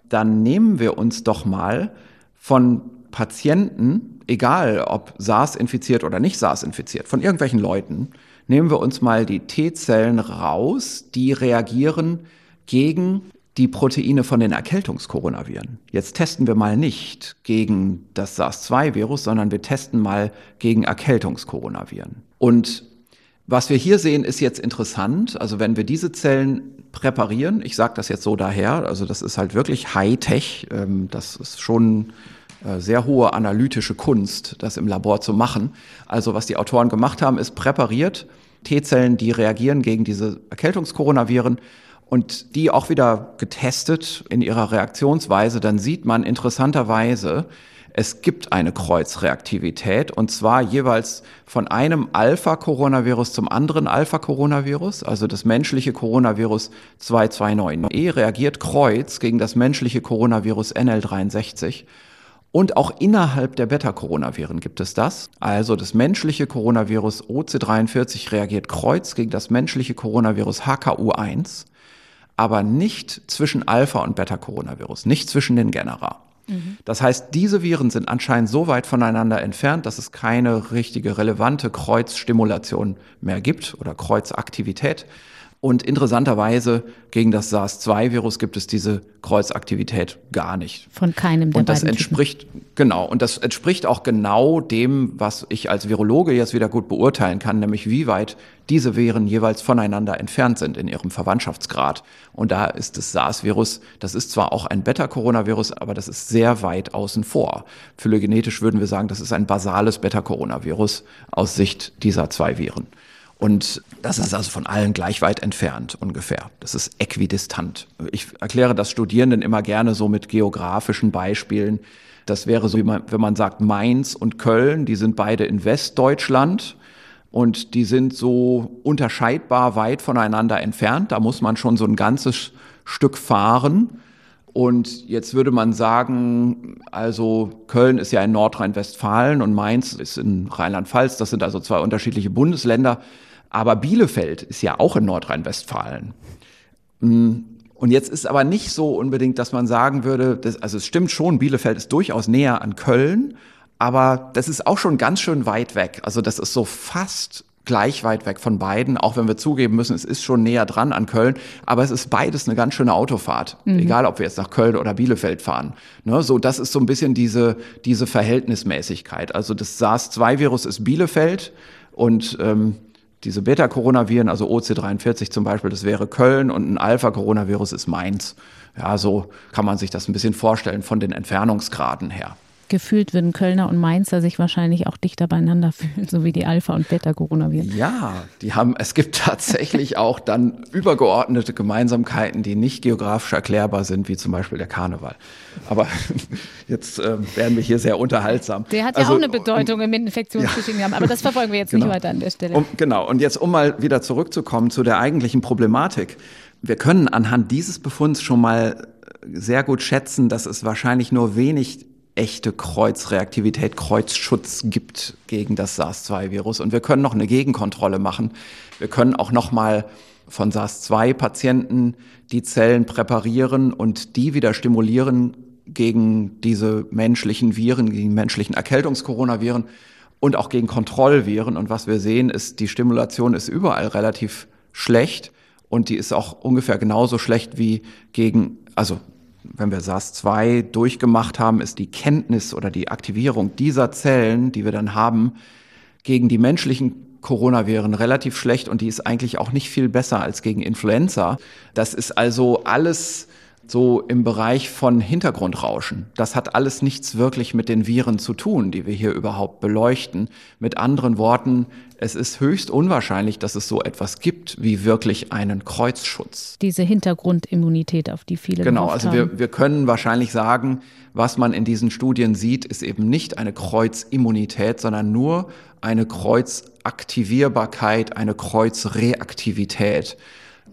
dann nehmen wir uns doch mal von Patienten, egal ob SARS infiziert oder nicht SARS infiziert, von irgendwelchen Leuten, nehmen wir uns mal die T-Zellen raus, die reagieren gegen die Proteine von den Erkältungskoronaviren. Jetzt testen wir mal nicht gegen das SARS-2-Virus, sondern wir testen mal gegen Erkältungskoronaviren. Und was wir hier sehen, ist jetzt interessant. Also wenn wir diese Zellen präparieren, ich sage das jetzt so daher, also das ist halt wirklich High-Tech, ähm, das ist schon äh, sehr hohe analytische Kunst, das im Labor zu machen. Also was die Autoren gemacht haben, ist präpariert T-Zellen, die reagieren gegen diese Erkältungskoronaviren und die auch wieder getestet in ihrer Reaktionsweise, dann sieht man interessanterweise, es gibt eine Kreuzreaktivität und zwar jeweils von einem Alpha-Coronavirus zum anderen Alpha-Coronavirus. Also das menschliche Coronavirus 229e reagiert kreuz gegen das menschliche Coronavirus NL63. Und auch innerhalb der Beta-Coronaviren gibt es das. Also das menschliche Coronavirus OC43 reagiert kreuz gegen das menschliche Coronavirus HKU1 aber nicht zwischen Alpha und Beta-Coronavirus, nicht zwischen den Genera. Mhm. Das heißt, diese Viren sind anscheinend so weit voneinander entfernt, dass es keine richtige relevante Kreuzstimulation mehr gibt oder Kreuzaktivität. Und interessanterweise gegen das SARS-2-Virus gibt es diese Kreuzaktivität gar nicht. Von keinem der Und das entspricht, Typen. genau, und das entspricht auch genau dem, was ich als Virologe jetzt wieder gut beurteilen kann, nämlich wie weit diese Viren jeweils voneinander entfernt sind in ihrem Verwandtschaftsgrad. Und da ist das SARS-Virus, das ist zwar auch ein Beta-Coronavirus, aber das ist sehr weit außen vor. Phylogenetisch würden wir sagen, das ist ein basales Beta-Coronavirus aus Sicht dieser zwei Viren. Und das ist also von allen gleich weit entfernt ungefähr. Das ist äquidistant. Ich erkläre das Studierenden immer gerne so mit geografischen Beispielen. Das wäre so, man, wenn man sagt, Mainz und Köln, die sind beide in Westdeutschland und die sind so unterscheidbar weit voneinander entfernt. Da muss man schon so ein ganzes Stück fahren. Und jetzt würde man sagen, also Köln ist ja in Nordrhein-Westfalen und Mainz ist in Rheinland-Pfalz. Das sind also zwei unterschiedliche Bundesländer. Aber Bielefeld ist ja auch in Nordrhein-Westfalen. Hm, und jetzt ist aber nicht so unbedingt, dass man sagen würde, dass, also es stimmt schon, Bielefeld ist durchaus näher an Köln, aber das ist auch schon ganz schön weit weg. Also das ist so fast gleich weit weg von beiden, auch wenn wir zugeben müssen, es ist schon näher dran an Köln, aber es ist beides eine ganz schöne Autofahrt, mhm. egal ob wir jetzt nach Köln oder Bielefeld fahren. Ne, so, das ist so ein bisschen diese, diese Verhältnismäßigkeit. Also das SARS-2-Virus ist Bielefeld und ähm, diese Beta-Coronaviren, also OC43 zum Beispiel, das wäre Köln und ein Alpha-Coronavirus ist Mainz. Ja, so kann man sich das ein bisschen vorstellen von den Entfernungsgraden her gefühlt würden Kölner und Mainzer sich wahrscheinlich auch dichter beieinander fühlen, so wie die Alpha- und Beta-Coronaviren. Ja, die haben, es gibt tatsächlich auch dann übergeordnete Gemeinsamkeiten, die nicht geografisch erklärbar sind, wie zum Beispiel der Karneval. Aber jetzt äh, werden wir hier sehr unterhaltsam. Der hat ja also, auch eine Bedeutung um, im Infektionsgeschehen, ja. aber das verfolgen wir jetzt genau. nicht weiter an der Stelle. Um, genau, und jetzt um mal wieder zurückzukommen zu der eigentlichen Problematik. Wir können anhand dieses Befunds schon mal sehr gut schätzen, dass es wahrscheinlich nur wenig echte Kreuzreaktivität, Kreuzschutz gibt gegen das SARS-2-Virus. Und wir können noch eine Gegenkontrolle machen. Wir können auch noch mal von SARS-2-Patienten die Zellen präparieren und die wieder stimulieren gegen diese menschlichen Viren, gegen menschlichen Erkältungskoronaviren und auch gegen Kontrollviren. Und was wir sehen, ist, die Stimulation ist überall relativ schlecht und die ist auch ungefähr genauso schlecht wie gegen, also wenn wir SARS-2 durchgemacht haben, ist die Kenntnis oder die Aktivierung dieser Zellen, die wir dann haben, gegen die menschlichen Coronaviren relativ schlecht und die ist eigentlich auch nicht viel besser als gegen Influenza. Das ist also alles so im Bereich von Hintergrundrauschen. Das hat alles nichts wirklich mit den Viren zu tun, die wir hier überhaupt beleuchten. Mit anderen Worten, es ist höchst unwahrscheinlich, dass es so etwas gibt wie wirklich einen Kreuzschutz. Diese Hintergrundimmunität, auf die viele Genau, also wir, wir können wahrscheinlich sagen, was man in diesen Studien sieht, ist eben nicht eine Kreuzimmunität, sondern nur eine Kreuzaktivierbarkeit, eine Kreuzreaktivität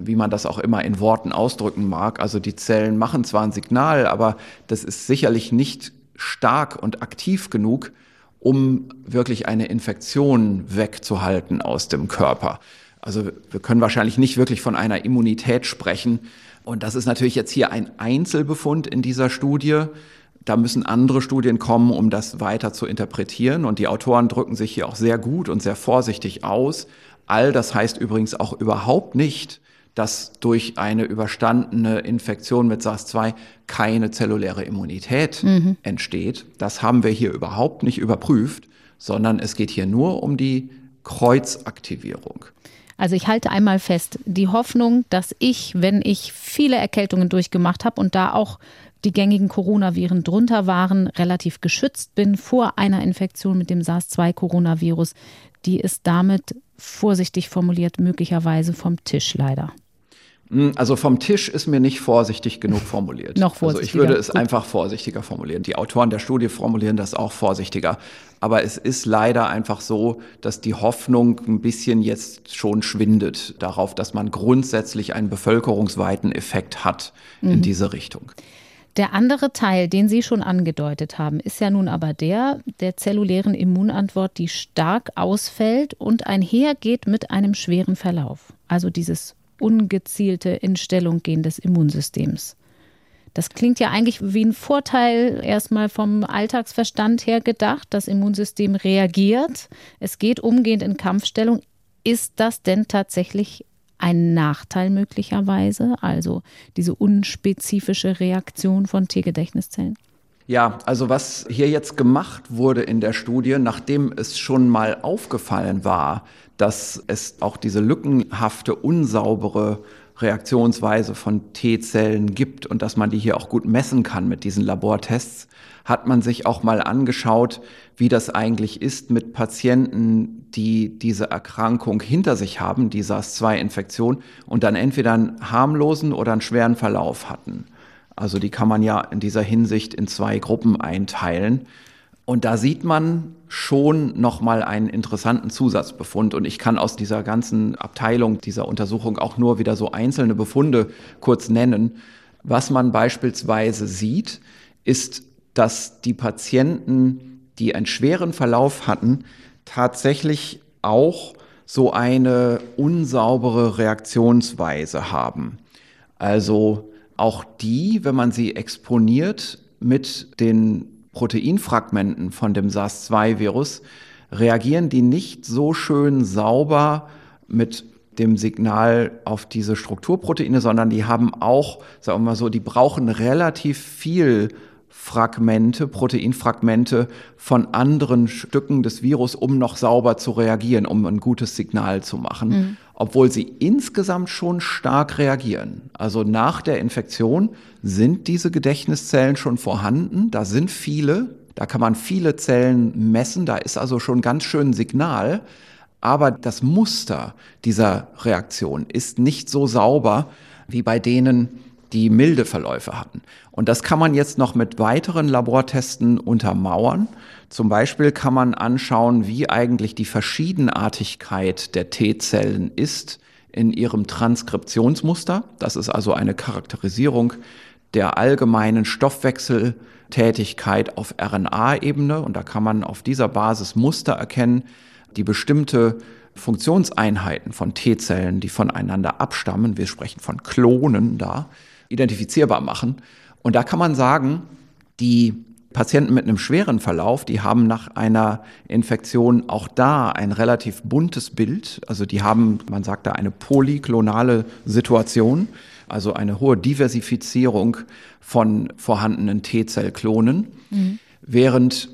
wie man das auch immer in Worten ausdrücken mag. Also die Zellen machen zwar ein Signal, aber das ist sicherlich nicht stark und aktiv genug, um wirklich eine Infektion wegzuhalten aus dem Körper. Also wir können wahrscheinlich nicht wirklich von einer Immunität sprechen. Und das ist natürlich jetzt hier ein Einzelbefund in dieser Studie. Da müssen andere Studien kommen, um das weiter zu interpretieren. Und die Autoren drücken sich hier auch sehr gut und sehr vorsichtig aus. All das heißt übrigens auch überhaupt nicht, dass durch eine überstandene Infektion mit SARS-2 keine zelluläre Immunität mhm. entsteht. Das haben wir hier überhaupt nicht überprüft, sondern es geht hier nur um die Kreuzaktivierung. Also ich halte einmal fest, die Hoffnung, dass ich, wenn ich viele Erkältungen durchgemacht habe und da auch die gängigen Coronaviren drunter waren, relativ geschützt bin vor einer Infektion mit dem SARS-2-Coronavirus, die ist damit vorsichtig formuliert möglicherweise vom Tisch leider. Hm, also vom Tisch ist mir nicht vorsichtig genug formuliert. Noch vorsichtiger. Also ich würde es Gut. einfach vorsichtiger formulieren. Die Autoren der Studie formulieren das auch vorsichtiger. Aber es ist leider einfach so, dass die Hoffnung ein bisschen jetzt schon schwindet darauf, dass man grundsätzlich einen bevölkerungsweiten Effekt hat mhm. in diese Richtung. Der andere Teil, den Sie schon angedeutet haben, ist ja nun aber der der zellulären Immunantwort, die stark ausfällt und einhergeht mit einem schweren Verlauf. Also dieses ungezielte Instellung gehen des Immunsystems. Das klingt ja eigentlich wie ein Vorteil erstmal vom Alltagsverstand her gedacht. Das Immunsystem reagiert, es geht umgehend in Kampfstellung. Ist das denn tatsächlich ein Nachteil möglicherweise? Also diese unspezifische Reaktion von T-Gedächtniszellen? Ja, also was hier jetzt gemacht wurde in der Studie, nachdem es schon mal aufgefallen war, dass es auch diese lückenhafte, unsaubere Reaktionsweise von T-Zellen gibt und dass man die hier auch gut messen kann mit diesen Labortests, hat man sich auch mal angeschaut, wie das eigentlich ist mit Patienten, die diese Erkrankung hinter sich haben, die SARS-2-Infektion, und dann entweder einen harmlosen oder einen schweren Verlauf hatten. Also die kann man ja in dieser Hinsicht in zwei Gruppen einteilen. Und da sieht man schon nochmal einen interessanten Zusatzbefund. Und ich kann aus dieser ganzen Abteilung dieser Untersuchung auch nur wieder so einzelne Befunde kurz nennen. Was man beispielsweise sieht, ist, dass die Patienten, die einen schweren Verlauf hatten, tatsächlich auch so eine unsaubere Reaktionsweise haben. Also auch die, wenn man sie exponiert mit den Proteinfragmenten von dem SARS-2-Virus, reagieren die nicht so schön sauber mit dem Signal auf diese Strukturproteine, sondern die haben auch, sagen wir mal so, die brauchen relativ viel Fragmente, Proteinfragmente von anderen Stücken des Virus, um noch sauber zu reagieren, um ein gutes Signal zu machen, mhm. Obwohl sie insgesamt schon stark reagieren. Also nach der Infektion sind diese Gedächtniszellen schon vorhanden, da sind viele, da kann man viele Zellen messen, da ist also schon ganz schön Signal, aber das Muster dieser Reaktion ist nicht so sauber wie bei denen, die milde Verläufe hatten. Und das kann man jetzt noch mit weiteren Labortesten untermauern. Zum Beispiel kann man anschauen, wie eigentlich die Verschiedenartigkeit der T-Zellen ist in ihrem Transkriptionsmuster. Das ist also eine Charakterisierung der allgemeinen Stoffwechseltätigkeit auf RNA-Ebene. Und da kann man auf dieser Basis Muster erkennen, die bestimmte Funktionseinheiten von T-Zellen, die voneinander abstammen, wir sprechen von Klonen da, identifizierbar machen. Und da kann man sagen, die Patienten mit einem schweren Verlauf, die haben nach einer Infektion auch da ein relativ buntes Bild. Also die haben, man sagt da, eine polyklonale Situation, also eine hohe Diversifizierung von vorhandenen T-Zell-Klonen. Mhm. Während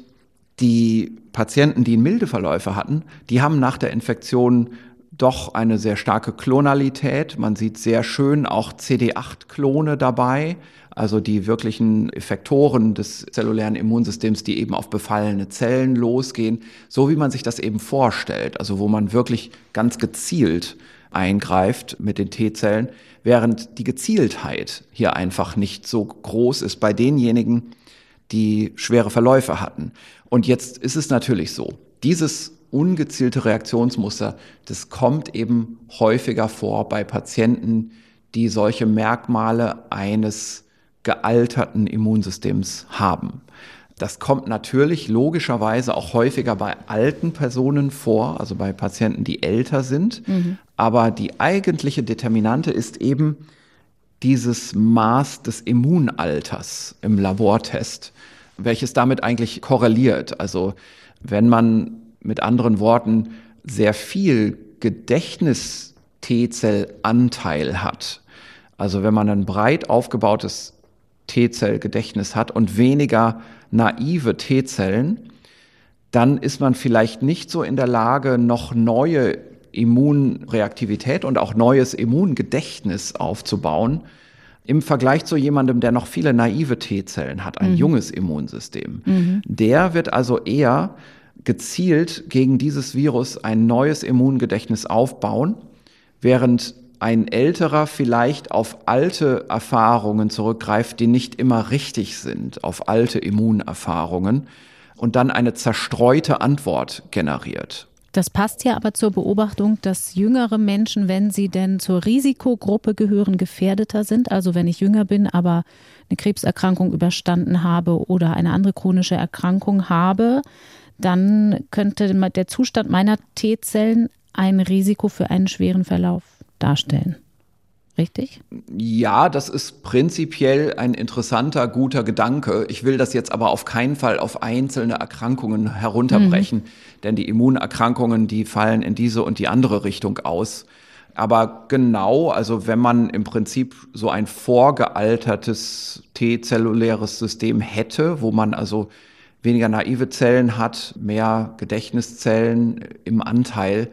die Patienten, die milde Verläufe hatten, die haben nach der Infektion doch eine sehr starke Klonalität. Man sieht sehr schön auch CD8-Klone dabei, also die wirklichen Effektoren des zellulären Immunsystems, die eben auf befallene Zellen losgehen, so wie man sich das eben vorstellt, also wo man wirklich ganz gezielt eingreift mit den T-Zellen, während die Gezieltheit hier einfach nicht so groß ist bei denjenigen, die schwere Verläufe hatten. Und jetzt ist es natürlich so, dieses ungezielte Reaktionsmuster, das kommt eben häufiger vor bei Patienten, die solche Merkmale eines gealterten Immunsystems haben. Das kommt natürlich logischerweise auch häufiger bei alten Personen vor, also bei Patienten, die älter sind. Mhm. Aber die eigentliche Determinante ist eben dieses Maß des Immunalters im Labortest, welches damit eigentlich korreliert. Also wenn man mit anderen Worten sehr viel Gedächtnis-T-Zell-Anteil hat, also wenn man ein breit aufgebautes T-Zell-Gedächtnis hat und weniger naive T-Zellen, dann ist man vielleicht nicht so in der Lage, noch neue Immunreaktivität und auch neues Immungedächtnis aufzubauen. Im Vergleich zu jemandem, der noch viele naive T-Zellen hat, ein mhm. junges Immunsystem. Mhm. Der wird also eher gezielt gegen dieses Virus ein neues Immungedächtnis aufbauen, während ein älterer vielleicht auf alte Erfahrungen zurückgreift, die nicht immer richtig sind, auf alte Immunerfahrungen und dann eine zerstreute Antwort generiert. Das passt ja aber zur Beobachtung, dass jüngere Menschen, wenn sie denn zur Risikogruppe gehören, gefährdeter sind. Also wenn ich jünger bin, aber eine Krebserkrankung überstanden habe oder eine andere chronische Erkrankung habe, dann könnte der Zustand meiner T-Zellen ein Risiko für einen schweren Verlauf darstellen. Richtig? Ja, das ist prinzipiell ein interessanter, guter Gedanke. Ich will das jetzt aber auf keinen Fall auf einzelne Erkrankungen herunterbrechen, mhm. denn die Immunerkrankungen, die fallen in diese und die andere Richtung aus. Aber genau, also wenn man im Prinzip so ein vorgealtertes T-zelluläres System hätte, wo man also weniger naive Zellen hat, mehr Gedächtniszellen im Anteil,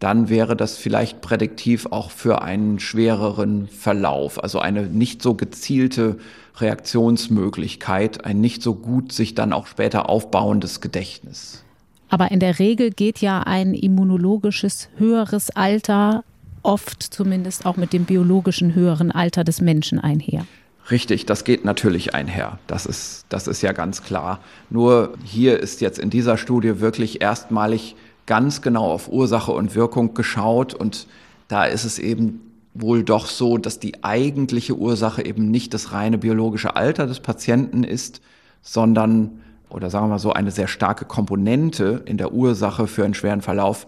dann wäre das vielleicht prädiktiv auch für einen schwereren Verlauf, also eine nicht so gezielte Reaktionsmöglichkeit, ein nicht so gut sich dann auch später aufbauendes Gedächtnis. Aber in der Regel geht ja ein immunologisches höheres Alter oft zumindest auch mit dem biologischen höheren Alter des Menschen einher. Richtig, das geht natürlich einher. Das ist, das ist ja ganz klar. Nur hier ist jetzt in dieser Studie wirklich erstmalig ganz genau auf Ursache und Wirkung geschaut und da ist es eben wohl doch so, dass die eigentliche Ursache eben nicht das reine biologische Alter des Patienten ist, sondern, oder sagen wir mal so, eine sehr starke Komponente in der Ursache für einen schweren Verlauf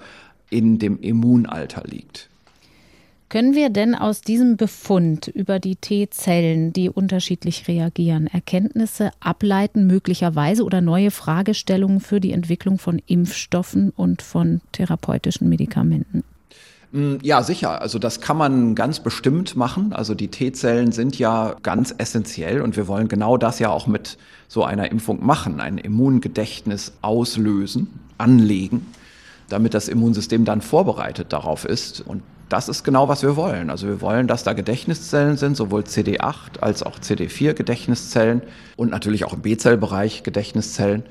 in dem Immunalter liegt. Können wir denn aus diesem Befund über die T-Zellen, die unterschiedlich reagieren, Erkenntnisse ableiten, möglicherweise oder neue Fragestellungen für die Entwicklung von Impfstoffen und von therapeutischen Medikamenten? Mm, ja, sicher. Also das kann man ganz bestimmt machen. Also die T-Zellen sind ja ganz essentiell und wir wollen genau das ja auch mit so einer Impfung machen, ein Immungedächtnis auslösen, anlegen, damit das Immunsystem dann vorbereitet darauf ist. Und das ist genau, was wir wollen. Also wir wollen, dass da Gedächtniszellen sind, sowohl CD8 als auch CD4 Gedächtniszellen und natürlich auch im B-Zellbereich Gedächtniszellen.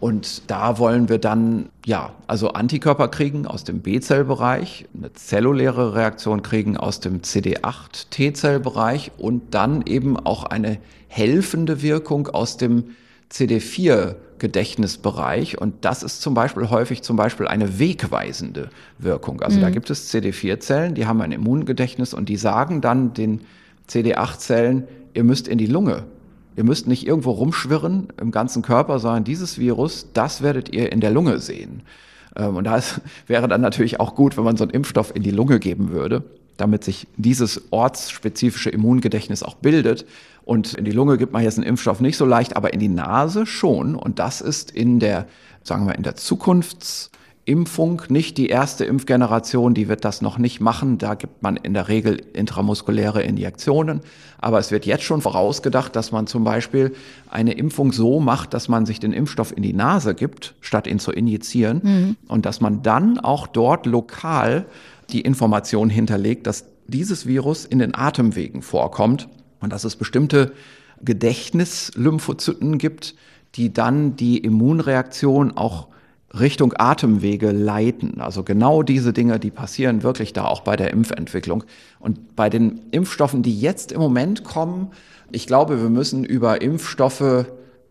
Und da wollen wir dann, ja, also Antikörper kriegen aus dem B-Zellbereich, eine zelluläre Reaktion kriegen aus dem CD8-T-Zellbereich und dann eben auch eine helfende Wirkung aus dem CD4 Gedächtnisbereich und das ist zum Beispiel häufig zum Beispiel eine wegweisende Wirkung. Also mhm. da gibt es CD4-Zellen, die haben ein Immungedächtnis und die sagen dann den CD8-Zellen, ihr müsst in die Lunge. Ihr müsst nicht irgendwo rumschwirren im ganzen Körper, sondern dieses Virus, das werdet ihr in der Lunge sehen. Ähm, und da wäre dann natürlich auch gut, wenn man so einen Impfstoff in die Lunge geben würde, damit sich dieses ortsspezifische Immungedächtnis auch bildet. Und in die Lunge gibt man jetzt einen Impfstoff nicht so leicht, aber in die Nase schon. Und das ist in der, sagen wir, in der Zukunftsimpfung nicht die erste Impfgeneration, die wird das noch nicht machen. Da gibt man in der Regel intramuskuläre Injektionen. Aber es wird jetzt schon vorausgedacht, dass man zum Beispiel eine Impfung so macht, dass man sich den Impfstoff in die Nase gibt, statt ihn zu injizieren. Mhm. Und dass man dann auch dort lokal die Information hinterlegt, dass dieses Virus in den Atemwegen vorkommt und dass es bestimmte Gedächtnislymphozyten gibt, die dann die Immunreaktion auch Richtung Atemwege leiten. Also genau diese Dinge, die passieren wirklich da auch bei der Impfentwicklung. Und bei den Impfstoffen, die jetzt im Moment kommen, ich glaube, wir müssen über Impfstoffe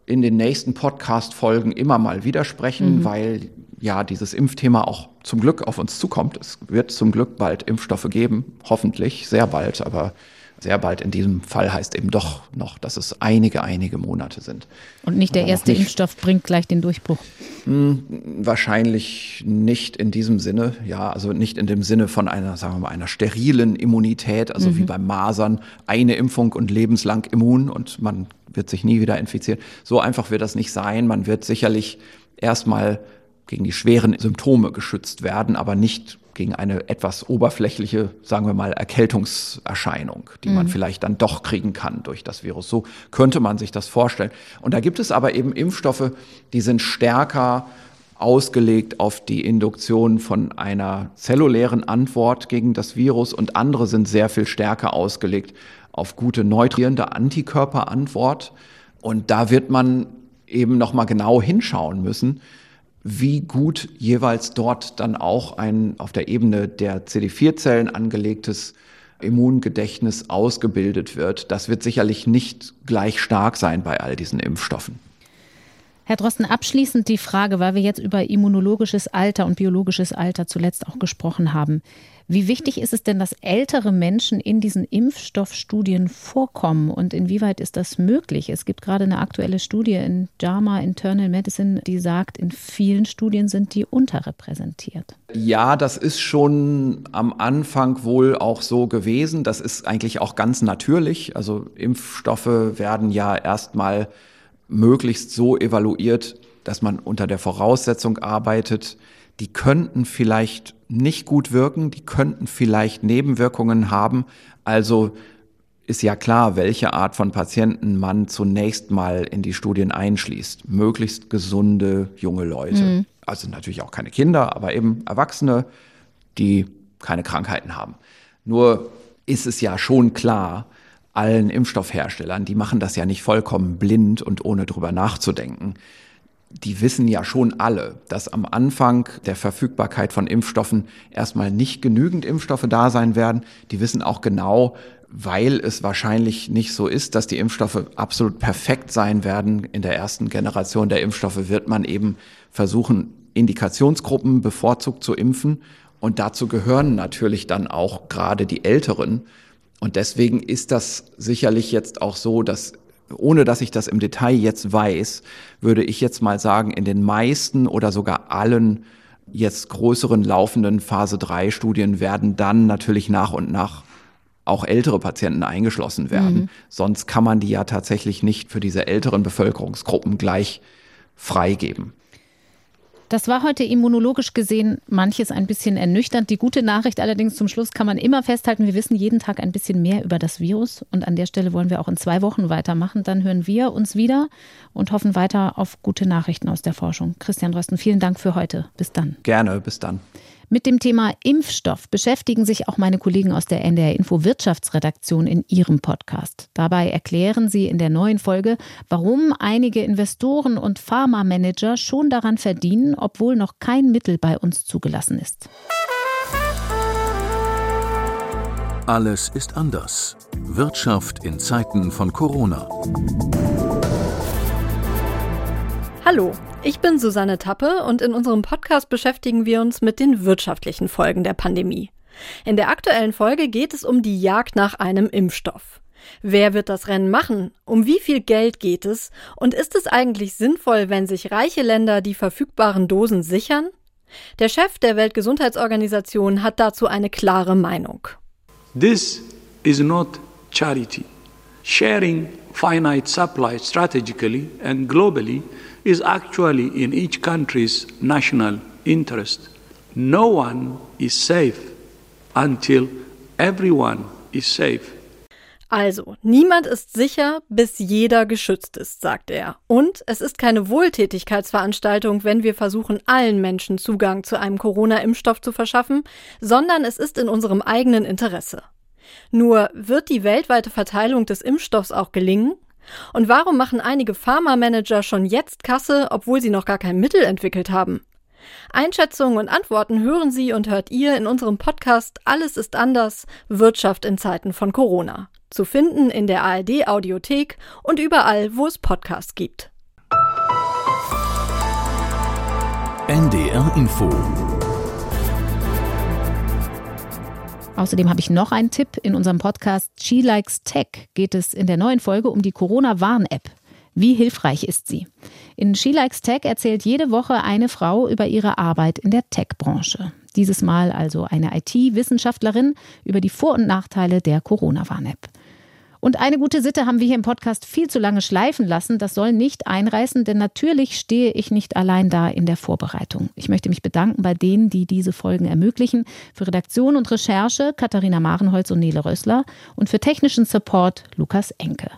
in den nächsten Podcast-Folgen immer mal wieder sprechen, mhm. weil ja dieses Impfthema auch zum Glück auf uns zukommt. Es wird zum Glück bald Impfstoffe geben, hoffentlich sehr bald, aber sehr bald in diesem Fall heißt eben doch noch, dass es einige, einige Monate sind. Und nicht der Aber erste nicht, Impfstoff bringt gleich den Durchbruch? Mh, hm, wahrscheinlich nicht in diesem Sinne, ja, also nicht in dem Sinne von einer, sagen wir mal, einer sterilen Immunität, also mhm. wie beim Masern, eine Impfung und lebenslang immun und man wird sich nie wieder infizieren. So einfach wird das nicht sein. Man wird sicherlich erstmal gegen die schweren Symptome geschützt werden, aber nicht gegen eine etwas oberflächliche, sagen wir mal, Erkältungserscheinung, die mhm. man vielleicht dann doch kriegen kann durch das Virus. So könnte man sich das vorstellen. Und da gibt es aber eben Impfstoffe, die sind stärker ausgelegt auf die Induktion von einer zellulären Antwort gegen das Virus und andere sind sehr viel stärker ausgelegt auf gute neutrierende Antikörperantwort. Und da wird man eben noch mal genau hinschauen müssen, wie gut jeweils dort dann auch ein auf der Ebene der CD4-Zellen angelegtes Immungedächtnis ausgebildet wird. Das wird sicherlich nicht gleich stark sein bei all diesen Impfstoffen. Herr Drosten, abschließend die Frage, weil wir jetzt über immunologisches Alter und biologisches Alter zuletzt auch gesprochen haben. Wie wichtig ist es denn, dass ältere Menschen in diesen Impfstoffstudien vorkommen und inwieweit ist das möglich? Es gibt gerade eine aktuelle Studie in JAMA Internal Medicine, die sagt, in vielen Studien sind die unterrepräsentiert. Ja, das ist schon am Anfang wohl auch so gewesen. Das ist eigentlich auch ganz natürlich. Also Impfstoffe werden ja erstmal möglichst so evaluiert, dass man unter der Voraussetzung arbeitet, die könnten vielleicht nicht gut wirken, die könnten vielleicht Nebenwirkungen haben. Also ist ja klar, welche Art von Patienten man zunächst mal in die Studien einschließt. Möglichst gesunde junge Leute. Mhm. Also natürlich auch keine Kinder, aber eben Erwachsene, die keine Krankheiten haben. Nur ist es ja schon klar, allen Impfstoffherstellern, die machen das ja nicht vollkommen blind und ohne drüber nachzudenken die wissen ja schon alle, dass am Anfang der Verfügbarkeit von Impfstoffen erstmal nicht genügend Impfstoffe da sein werden. Die wissen auch genau, weil es wahrscheinlich nicht so ist, dass die Impfstoffe absolut perfekt sein werden. In der ersten Generation der Impfstoffe wird man eben versuchen, Indikationsgruppen bevorzugt zu impfen. Und dazu gehören natürlich dann auch gerade die Älteren. Und deswegen ist das sicherlich jetzt auch so, dass ohne dass ich das im Detail jetzt weiß, würde ich jetzt mal sagen, in den meisten oder sogar allen jetzt größeren laufenden Phase 3 Studien werden dann natürlich nach und nach auch ältere Patienten eingeschlossen werden. Mhm. Sonst kann man die ja tatsächlich nicht für diese älteren Bevölkerungsgruppen gleich freigeben. Das war heute immunologisch gesehen manches ein bisschen ernüchternd. Die gute Nachricht allerdings zum Schluss kann man immer festhalten, wir wissen jeden Tag ein bisschen mehr über das Virus und an der Stelle wollen wir auch in zwei Wochen weitermachen. Dann hören wir uns wieder und hoffen weiter auf gute Nachrichten aus der Forschung. Christian Rösten, vielen Dank für heute. Bis dann. Gerne, bis dann. Mit dem Thema Impfstoff beschäftigen sich auch meine Kollegen aus der NDR Info Wirtschaftsredaktion in ihrem Podcast. Dabei erklären sie in der neuen Folge, warum einige Investoren und Pharmamanager schon daran verdienen, obwohl noch kein Mittel bei uns zugelassen ist. Alles ist anders. Wirtschaft in Zeiten von Corona. Hallo, ich bin Susanne Tappe und in unserem Podcast beschäftigen wir uns mit den wirtschaftlichen Folgen der Pandemie. In der aktuellen Folge geht es um die Jagd nach einem Impfstoff. Wer wird das Rennen machen? Um wie viel Geld geht es? Und ist es eigentlich sinnvoll, wenn sich reiche Länder die verfügbaren Dosen sichern? Der Chef der Weltgesundheitsorganisation hat dazu eine klare Meinung. This is not charity. Sharing finite supply strategically and globally is actually in each country's national interest. No one is safe until everyone is safe. Also, niemand ist sicher, bis jeder geschützt ist, sagt er. Und es ist keine Wohltätigkeitsveranstaltung, wenn wir versuchen, allen Menschen Zugang zu einem Corona-Impfstoff zu verschaffen, sondern es ist in unserem eigenen Interesse. Nur wird die weltweite Verteilung des Impfstoffs auch gelingen? Und warum machen einige Pharma-Manager schon jetzt Kasse, obwohl sie noch gar kein Mittel entwickelt haben? Einschätzungen und Antworten hören Sie und hört ihr in unserem Podcast Alles ist anders, Wirtschaft in Zeiten von Corona. Zu finden in der ARD Audiothek und überall, wo es Podcasts gibt. NDR Info Außerdem habe ich noch einen Tipp. In unserem Podcast She Likes Tech geht es in der neuen Folge um die Corona-Warn-App. Wie hilfreich ist sie? In She Likes Tech erzählt jede Woche eine Frau über ihre Arbeit in der Tech-Branche. Dieses Mal also eine IT-Wissenschaftlerin über die Vor- und Nachteile der Corona-Warn-App. Und eine gute Sitte haben wir hier im Podcast viel zu lange schleifen lassen. Das soll nicht einreißen, denn natürlich stehe ich nicht allein da in der Vorbereitung. Ich möchte mich bedanken bei denen, die diese Folgen ermöglichen. Für Redaktion und Recherche Katharina Marenholz und Nele Rössler und für technischen Support Lukas Enke.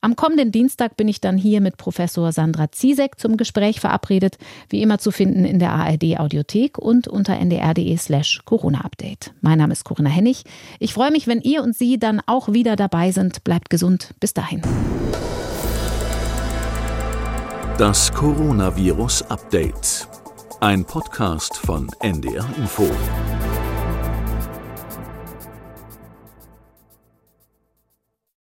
Am kommenden Dienstag bin ich dann hier mit Professor Sandra Ziesek zum Gespräch verabredet, wie immer zu finden in der ARD Audiothek und unter ndr.de slash Corona-Update. Mein Name ist Corinna Hennig. Ich freue mich, wenn ihr und Sie dann auch wieder dabei sind. Bleibt gesund. Bis dahin. Das Coronavirus Update. Ein Podcast von NDR Info.